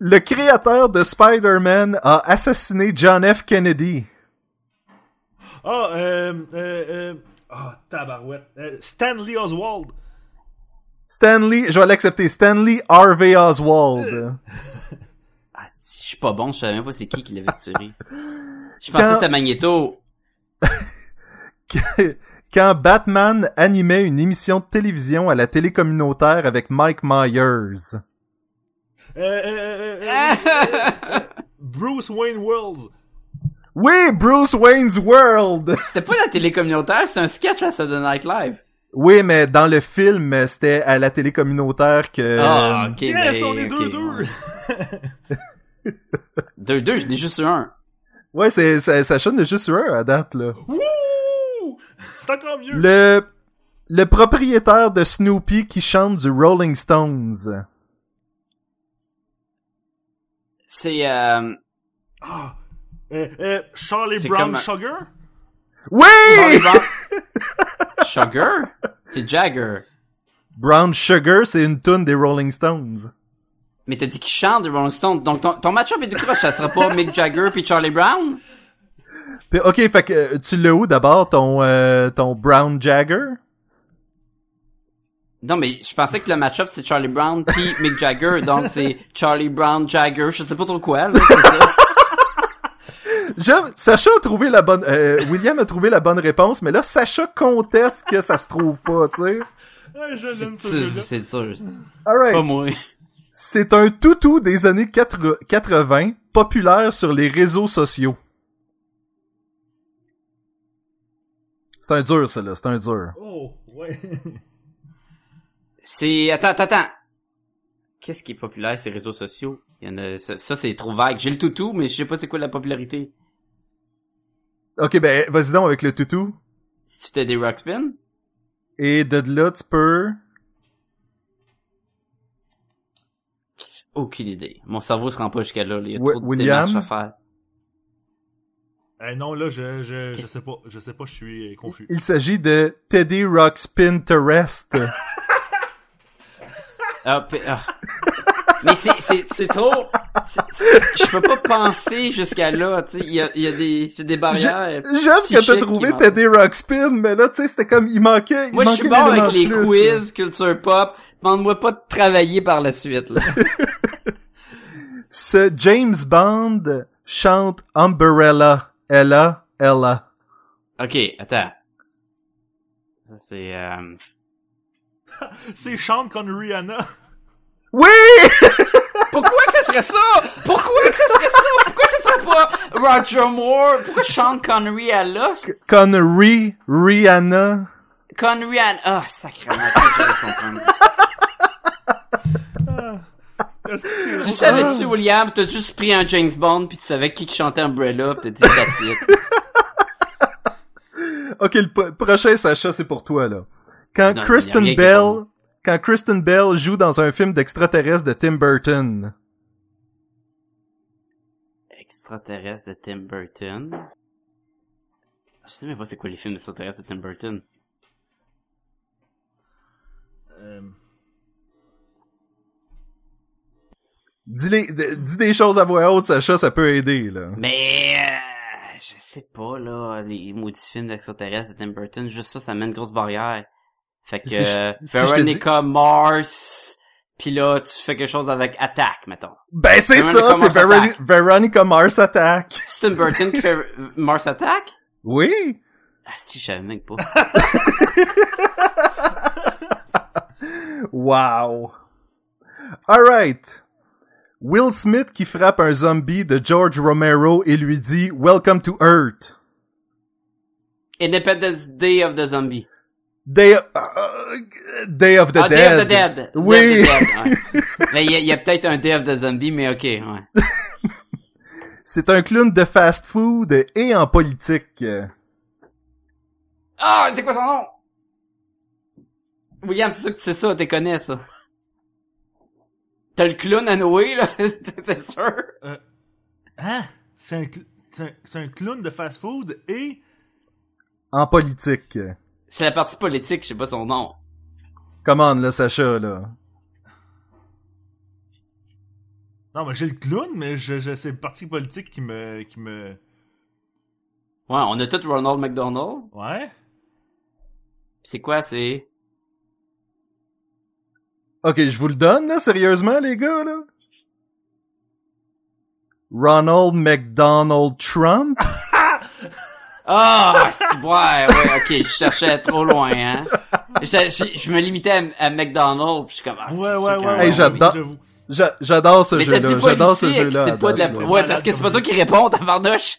Le créateur de Spider-Man a assassiné John F. Kennedy. Ah, euh, euh, euh, ah, tabarouette. Euh, Stanley Oswald. Stanley, je vais l'accepter. Stanley Harvey Oswald. Ah, si je suis pas bon, je savais même pas c'est qui qui l'avait tiré. Je Quand- pensais que c'était Magneto. quand Batman animait une émission de télévision à la télé communautaire avec Mike Myers. Euh, euh, euh, euh, euh, Bruce Wayne Worlds. Oui, Bruce Wayne's World! C'était pas la télé communautaire, c'était un sketch à Saturday Night Live. Oui, mais dans le film, c'était à la télé communautaire que... Ah, ok, Yes, mais, on est ok, 2-2. ouais. Deux, deux, j'en ai juste eu un. Ouais, c'est, ça, ça sonne de juste sur un à date, là. Wouh! C'est encore mieux. Le, le propriétaire de Snoopy qui chante du Rolling Stones. C'est, euh, Ah. Euh, euh, Charlie Brown comme- Sugar? Oui! Charlie Brown- Sugar? C'est Jagger. Brown Sugar, c'est une tune des Rolling Stones. Mais t'as dit qu'il chante de Rolling Stone. Donc ton, ton match-up est du croche, ça sera pas Mick Jagger puis Charlie Brown? Puis, ok, fait que euh, tu l'as où d'abord, ton, euh, ton Brown Jagger? Non, mais je pensais que le match-up c'est Charlie Brown puis Mick Jagger, donc c'est Charlie Brown Jagger, je sais pas trop quoi, là, c'est ça. J'aime, Sacha a trouvé la bonne, euh, William a trouvé la bonne réponse, mais là, Sacha conteste que ça se trouve pas, tu sais. Ah, je l'aime ce C'est sûr. Alright. Pas moi. C'est un toutou des années 80 80, populaire sur les réseaux sociaux. C'est un dur, celle-là, c'est un dur. Oh, ouais. C'est, attends, attends, attends. Qu'est-ce qui est populaire ces réseaux sociaux? Il y en a, ça, ça, c'est trop vague. J'ai le toutou, mais je sais pas c'est quoi la popularité. Ok, ben, vas-y donc avec le toutou. Si tu t'es des Rockspin? Et de là, tu peux... Aucune idée. Mon cerveau se rend pas jusqu'à là. Il y a trop de William? démarches à faire. Eh non, là, je, je, je sais pas. Je sais pas, je suis euh, confus. Il s'agit de Teddy Rock's Pinterest. Ah, ah. Mais c'est, c'est, c'est trop, je peux pas penser jusqu'à là, tu sais, il y a, y a des, des barrières. J'aime que t'as trouvé Teddy Rockspin, mais là, tu sais, c'était comme, il manquait, il Moi, je suis bon avec les plus, quiz, culture pop. Demande-moi pas de travailler par la suite, là. Ce James Bond chante Umbrella, Ella, Ella. ok, attends. Ça, c'est, euh... C'est Sean con Rihanna. Oui! Pourquoi que ça serait ça? Pourquoi que ça serait ça? Pourquoi ça serait pas Roger Moore? Pourquoi Sean Connery à l'os? Connery, Rihanna. Connery à... Ah, sacrément. Est-ce que c'est Tu savais-tu, William, t'as juste pris un James Bond pis tu savais qui qui chantait Umbrella pis t'as dit that's it. Ok, le prochain Sacha, c'est pour toi, là. Quand Non, Kristen Bell, quand Kristen Bell joue dans un film d'extraterrestre de Tim Burton. Extraterrestre de Tim Burton? Je sais même pas c'est quoi les films d'extraterrestres de Tim Burton. Euh, Dis, les- dis des choses à voix haute, Sacha, ça peut aider, là. Mais, euh, je sais pas, là, les maudits films d'extraterrestres de Tim Burton, juste ça, ça met une grosse barrière. Fait que, Si euh, je Veronica Mars, pis là, tu fais quelque chose avec Attack, mettons. Ben, c'est ça, c'est. Veronica Mars Attack. C'est Tim Burton qui fait Mars Attack? Oui! Ah, si, je savais même pas. Wow! Alright. Will Smith qui frappe un zombie de George Romero et lui dit Welcome to Earth. Independence Day of the Zombie. Day, uh, Day of the ah, Dead. Day of the Dead. Oui. Day of the Dead, ouais. Mais il y a, peut-être un Day of the Zombie, mais ok, ouais. C'est un clown de fast-food et en politique. Ah, c'est quoi son nom? William, c'est sûr que tu sais ça, tu connais ça. T'as le clown à Noé, là, c'est sûr? Hein? C'est un, cl- c'est un, c'est un clown de fast-food et... En politique. C'est la partie politique, je sais pas son nom. Comment là, Sacha, là? Non, mais j'ai le clown, mais je, je, c'est le parti politique qui me... qui me... Ouais, on a tout Ronald McDonald. Ouais? C'est quoi, c'est... Ok, je vous le donne, là, sérieusement, les gars, là? Ronald McDonald Trump? Ah, c'est ouais, ouais, ok, je cherchais trop loin, hein. Je, je, je me limitais à, à McDonald's, puis je suis comme, ah, Ouais, ouais, ouais. Hey, j'adore- J'adore ce jeu-là. J'adore ce jeu-là. c'est pas de la... Ouais, parce que c'est pas toi qui réponds, tabarnouche.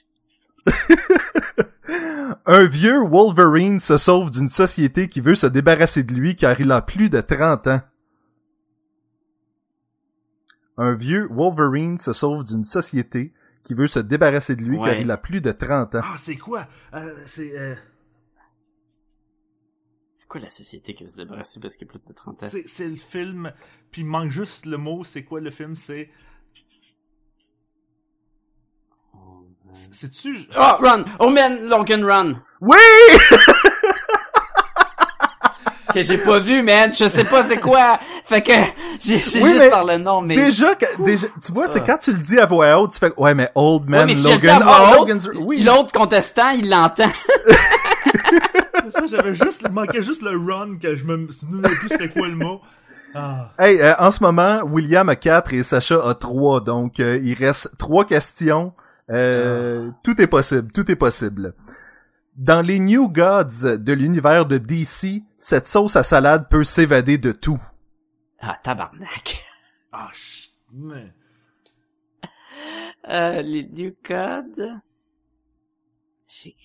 Un vieux Wolverine se sauve d'une société qui veut se débarrasser de lui car il a plus de 30 ans. Un vieux Wolverine se sauve d'une société qui veut se débarrasser de lui car il a plus de 30 ans. Ah, c'est quoi? Euh, c'est, euh, C'est quoi la société qui veut se débarrasser parce qu'il y a plus de 30 ans? c'est, c'est le film, puis il manque juste le mot, c'est quoi le film? C'est... c'est- C'est-tu... Oh, run! Oh man, Logan Run! Oui! Que j'ai pas vu, man, je sais pas c'est quoi! Fait que, j'ai j'ai Oui, juste mais par le nom, mais... Déjà, que- déjà, tu vois, c'est quand tu le dis à voix haute, tu fais, ouais, mais Old Ouais, Man mais Logan. Ah, Logan's- oui. L'autre contestant, il l'entend. C'est ça, j'avais juste... Il manquait juste le run, que je me souvenais plus c'était quoi le mot. Ah. Hey, euh, en ce moment, William a 4 et Sacha a 3, donc euh, il reste trois questions. Euh, Ah. Tout est possible, tout est possible. Dans les New Gods de l'univers de DC, cette sauce à salade peut s'évader de tout. Ah, tabarnak. Ah, ch... mais- Euh, les New Gods... J'ai...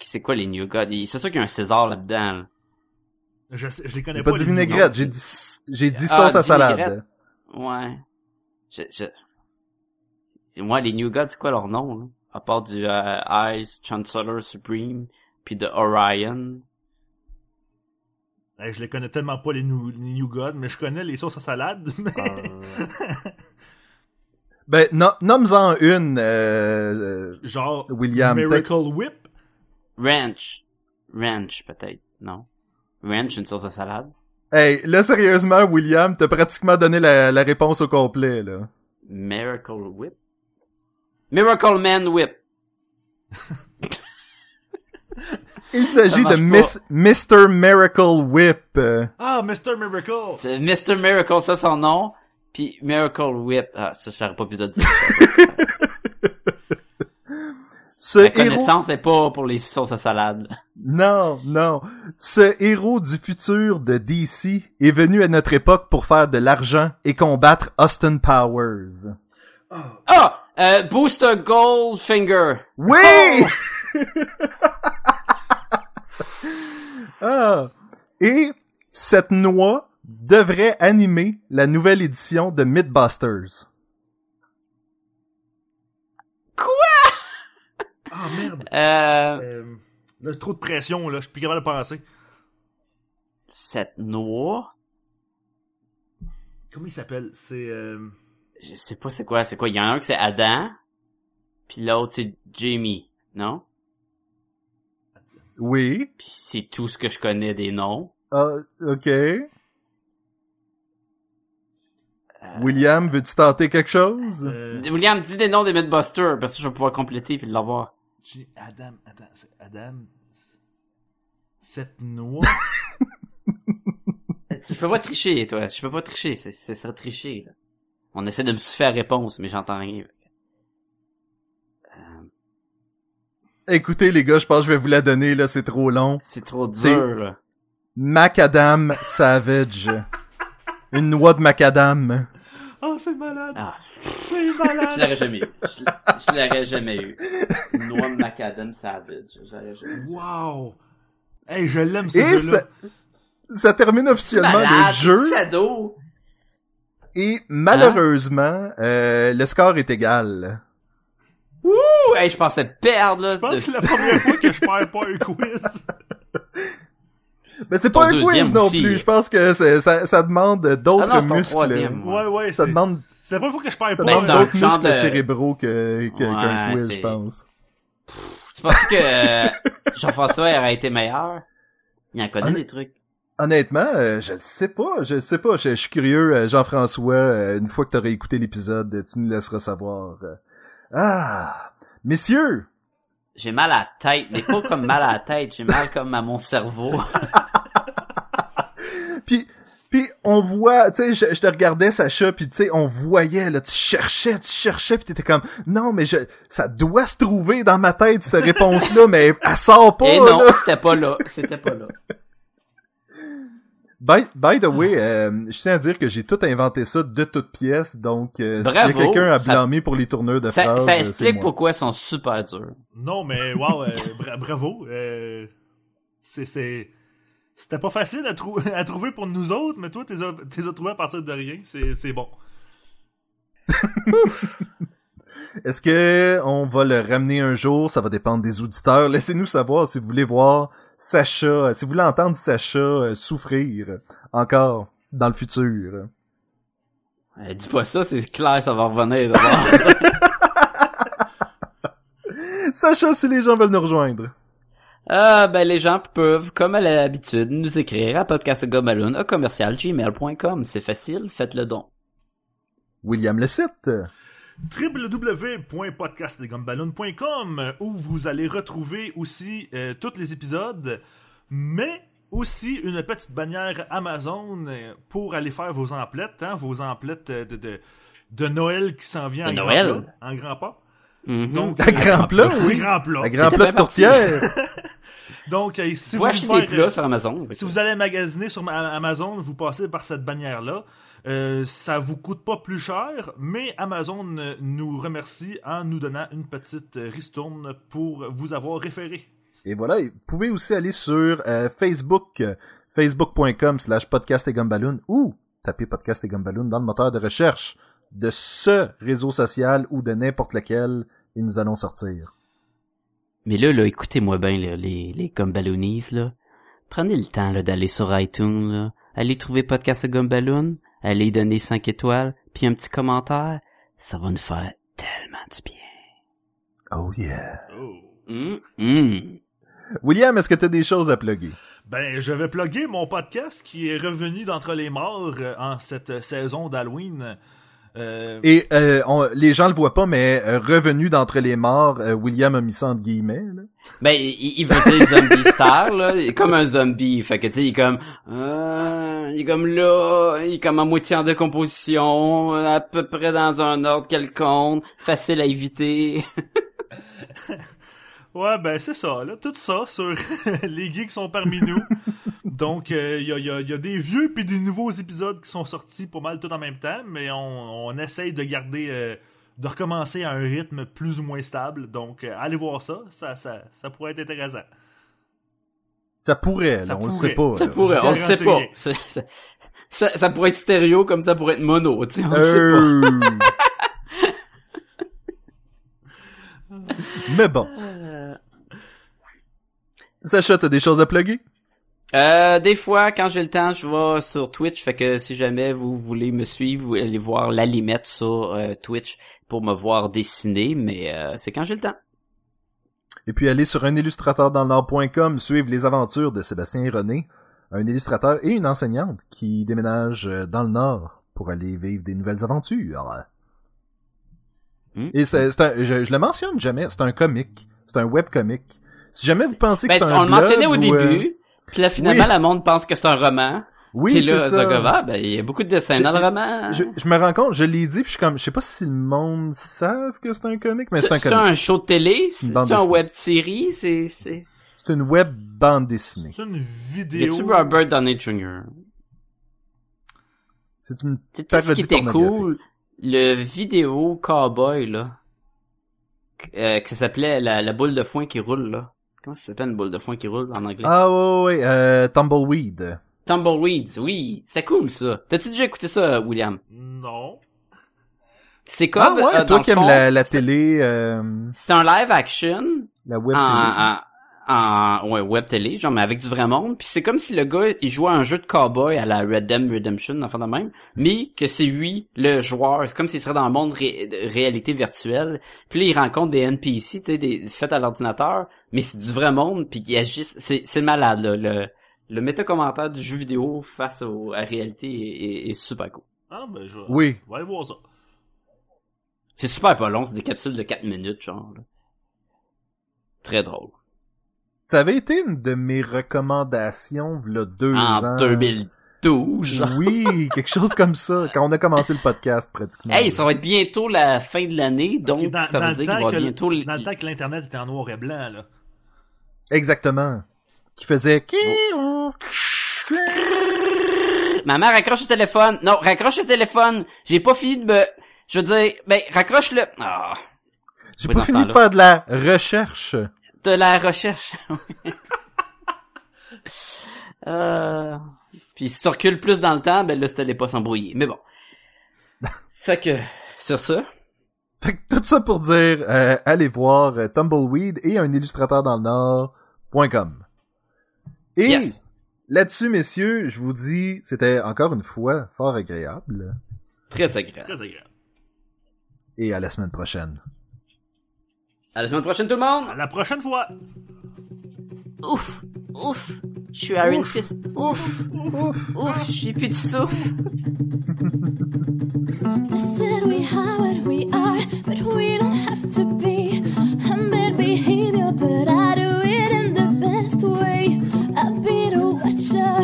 C'est quoi les New Gods? Il- C'est sûr qu'il y a un César là-dedans. là. Je, sais- je les connais pas. pas dit vinaigrette, j'ai dit, j'ai dit Ah, sauce à salade. Ouais. Je, je... C'est moi, les New Gods, c'est quoi leur nom, là? À part du euh, Ice, Chancellor Supreme, puis de Orion. Hey, je les connais tellement pas, les New, les new Gods, mais je connais les sauces à salade. mais- Ben, no, nomme-en une, euh, Genre, William, Miracle Whip? Ranch. Ranch, peut-être, non? Ranch, une sauce à salade. Hey, là, sérieusement, William, t'as pratiquement donné la, la réponse au complet, là. Miracle Whip? Miracle Man Whip. Il s'agit de Miss, Mr. Miracle Whip. Ah, Mr. Miracle. C'est Mr. Miracle, ça son nom. Puis Miracle Whip. Ah, ça, j'aurais pas pu te dire. Ce La héros... connaissance est pas pour les sauces à salade. Non, non. Ce héros du futur de DC est venu à notre époque pour faire de l'argent et combattre Austin Powers. Ah! Euh, Booster Goldfinger. Oui! ah. Et cette noix devrait animer la nouvelle édition de Mythbusters. Ah, merde. Euh, Euh, là, trop de pression, là. Je suis plus capable de penser. cette noix? Comment il s'appelle? C'est, euh... Je sais pas c'est quoi, c'est quoi. Il y en a un qui c'est Adam. Puis l'autre c'est Jamie. Non? Oui. Puis c'est tout ce que je connais des noms. Ah, ok. William, veux-tu tenter quelque chose? euh, William, dis des noms des Mythbusters, parce que je vais pouvoir compléter puis l'avoir. Adam, attends, c'est Adam... Cette noix... Tu peux pas tricher, toi. Je peux pas tricher. C'est, c'est ça tricher, là. On essaie de me suffire à réponse, mais j'entends rien. Écoutez, les gars, je pense que je vais vous la donner, là, c'est trop long. C'est trop dur, là. Macadam Savage. Une noix de macadam. Oh, c'est malade. Ah, C'est je malade. l'aurais jamais eu. Je, je l'aurais jamais eu. Noix de macadam savage. Je l'aurais jamais eu. Wow. Hey, je l'aime, ce Et jeu-là. ça, ça termine officiellement Malade, le jeu. c'est Shadow. Et malheureusement, euh, le score est égal. Ouh, hey, je pensais perdre, là. Je pense de- que c'est la première fois que je perds pas un quiz. Mais c'est pas un quiz non aussi. plus. Je pense que ça, ça demande Ah d'autres ton muscles. troisième. Ouais, ouais. Ça c'est- demande, C'est la première fois que je perds ça pas. Ben, demande d'autres muscles de- cérébraux que, que- qu'un quiz, je pense. Tu penses que Jean-François aurait été meilleur? Il en connaît des trucs. Honnêtement, euh, je sais pas, je sais pas, je, je suis curieux, euh, Jean-François, euh, une fois que t'auras écouté l'épisode, euh, tu nous laisseras savoir. Ah, messieurs, J'ai mal à la tête, mais pas comme mal à la tête, j'ai mal comme à mon cerveau. puis, Puis on voit, tu sais, je, je te regardais Sacha, puis tu sais, on voyait là, tu cherchais, tu cherchais, puis t'étais comme, non, mais je, ça doit se trouver dans ma tête cette réponse-là, mais elle sort pas. Et non, là. c'était pas là. C'était pas là. By, by the way, euh, je tiens à dire que j'ai tout inventé ça de toutes pièces, donc euh, Bravo, quelqu'un à ça- blâmer pour les tourneurs de Ça, phrases, ça euh, explique moi. pourquoi ils sont super durs. Non, mais wow, euh, bra- bravo. euh, c'est, c'était pas facile à, trou- à trouver pour nous autres, mais toi, t'es as, as trouvé à partir de rien. C'est bon. Est-ce que on va le ramener un jour? Ça va dépendre des auditeurs. Laissez-nous savoir si vous voulez voir Sacha, si vous voulez entendre Sacha euh, souffrir encore dans le futur. Euh, dis pas ça, c'est clair, ça va revenir. Sacha, si les gens veulent nous rejoindre. Ah, ben, les gens peuvent, comme à l'habitude, nous écrire à podcastgumballoon à commercial gmail.com. C'est facile, faites le don. William le site. www.podcastdesgumballoons.com où vous allez retrouver aussi euh, tous les épisodes, mais aussi une petite bannière Amazon euh, pour aller faire vos emplettes, hein, vos emplettes euh, de, de, de Noël qui s'en vient en Noël? grand plat, en grand pas. Mhm. Donc, À grand plat, oui, grand plat. Un grand plat de tourtière. Donc, euh, si vous acheter voulez des faire, plats euh, sur Amazon. si vous allez magasiner sur ma- Amazon, vous passez par cette bannière-là. Euh, ça vous coûte pas plus cher, mais Amazon euh, nous remercie en nous donnant une petite euh, ristourne pour vous avoir référé. Et voilà, vous pouvez aussi aller sur euh, Facebook, euh, facebook.com slash podcast et gumballoon ou taper podcast et gumballoon dans le moteur de recherche de ce réseau social ou de n'importe lequel et nous allons sortir. Mais là, là, écoutez-moi bien, là, les, les Gumballoonies, là. Prenez le temps, là, d'aller sur iTunes, là. Allez trouver Podcast Gumballoon, allez donner 5 étoiles, puis un petit commentaire. Ça va nous faire tellement du bien. Oh yeah. Oh. William, est-ce que tu as des choses à plugger? Ben, je vais plugger mon podcast qui est revenu d'entre les morts euh, en cette euh, saison d'Halloween. Euh, Et euh, on- les gens le voient pas, mais euh, revenu d'entre les morts, euh, William a mis ça entre guillemets. là. Ben, il, il veut dire zombie star, là. Il est comme un zombie. Fait que, tu sais, il est comme, euh, il est comme là, il est comme à moitié en décomposition, à peu près dans un ordre quelconque, facile à éviter. Ouais, ben c'est ça, là, tout ça sur les geeks sont parmi nous. Donc, il y, a, y a- y a des vieux puis des nouveaux épisodes qui sont sortis pas mal tout en même temps, mais on, on essaye de garder, euh, de recommencer à un rythme plus ou moins stable. Donc, euh, allez voir ça, ça, ça, ça pourrait être intéressant. Ça pourrait, Ça là, on le sait pas. Ça là. pourrait, on le sait pas. rien. C'est- c'est- Ça, ça pourrait être stéréo comme ça pourrait être mono, tu sais, on le sait pas. Euh. Mais bon. Sacha, t'as des choses à plugger? Euh, des fois, quand j'ai le temps, je vais sur Twitch. Fait que si jamais vous voulez me suivre, vous allez voir la limette sur euh, Twitch pour me voir dessiner. Mais euh, c'est quand j'ai le temps. Et puis aller sur un illustrateur dans le Nord.com, suivre les aventures de Sébastien René, un illustrateur et une enseignante qui déménagent euh, dans le Nord pour aller vivre des nouvelles aventures. Hmm. Et c'est, un, je, je le mentionne jamais, c'est un comic, c'est un webcomic. Si jamais vous pensez que Ben, c'est un on le mentionnait au ou, euh, début. Puis là, finalement, oui. la monde pense que c'est un roman. oui, c'est là, ah, ben, il y a beaucoup de dessins dans le roman. Je, je me rends compte, je l'ai dit, puis je suis comme, je sais pas si le monde savent que c'est un comic, mais c'est un C'est comic. un show de télé? C'est Une bande c'est un dessinée. web série? C'est, c'est... C'est une web bande dessinée. C'est une Y vidéo. a-tu Robert Downey Jr.? C'est une tout ce parodie qui était cool, le vidéo cowboy, là, euh, que ça s'appelait la, la boule de foin qui roule, là. Comment ça s'appelle une boule de foin qui roule en anglais? Ah ouais, ouais, ouais, euh, Tumbleweed. Tumbleweeds, oui, c'est cool ça. T'as-tu déjà écouté ça, William? Non. C'est comme, Ah ouais, euh, toi qui aimes la, la télé, euh, c'est un live action la web en, télé. en, en ouais, web télé, genre mais avec du vrai monde. Puis c'est comme si le gars il jouait à un jeu de cowboy à la Red Dead Redemption, enfin de même, mais que c'est lui le joueur, c'est comme s'il serait dans le monde ré- de réalité virtuelle. Puis là il rencontre des NPC, tu sais, des faits à l'ordinateur, mais c'est du vrai monde, puis ils agissent, c'est c'est malade là, le le méta-commentaire du jeu vidéo face au, à la réalité est, est- est super cool. Ah, ben, je, Oui. on va aller voir ça. C'est super pas long, c'est des capsules de 4 minutes, genre. là. Très drôle. Ça avait été une de mes recommandations, v'là deux En ans. 2000, 12, genre. Oui, quelque chose comme ça. Quand on a commencé le podcast, pratiquement. Hey, ça va être bientôt la fin de l'année, donc Dans, ça dans veut le dire qu'il temps va que, bientôt... l- dans le temps que l'internet était en noir et blanc, là. Exactement. Qui faisait... Ma mère raccroche le téléphone. Non, raccroche le téléphone. J'ai pas fini de me... Je veux dire, ben, raccroche-le. Ah, J'ai Oui, pas fini de faire de la recherche. De la recherche. euh... Puis si tu recules plus dans le temps, ben là, c'était pas s'embrouiller. Mais bon. fait que, sur ça, Fait que tout ça pour dire, euh, allez voir euh, Tumbleweed et un illustrateur dans le Nord.com. Et yes. là-dessus, messieurs, je vous dis, c'était encore une fois fort agréable. Très agréable. Très agréable. Et à la semaine prochaine. À la semaine prochaine, tout le monde! À la prochaine fois! Ouf! Ouf! Je suis Iron Fist. Ouf! Ouf! Ouf! J'ai plus de souffle. They said we are what we are, but we don't have to be. I'm bad behavior, but I do it in the best way. I'll be the watcher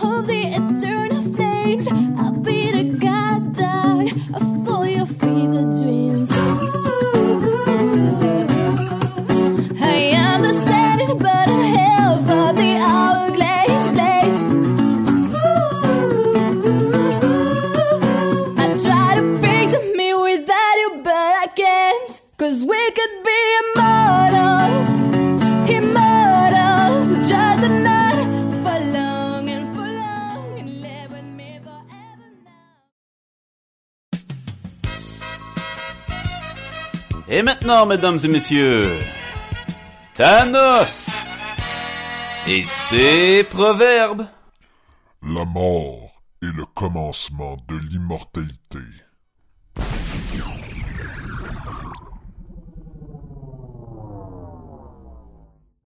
of the eternal flames. I'll be the god dog all your fevered Et maintenant, mesdames et messieurs, Thanos et ses proverbes. La mort est le commencement de l'immortalité.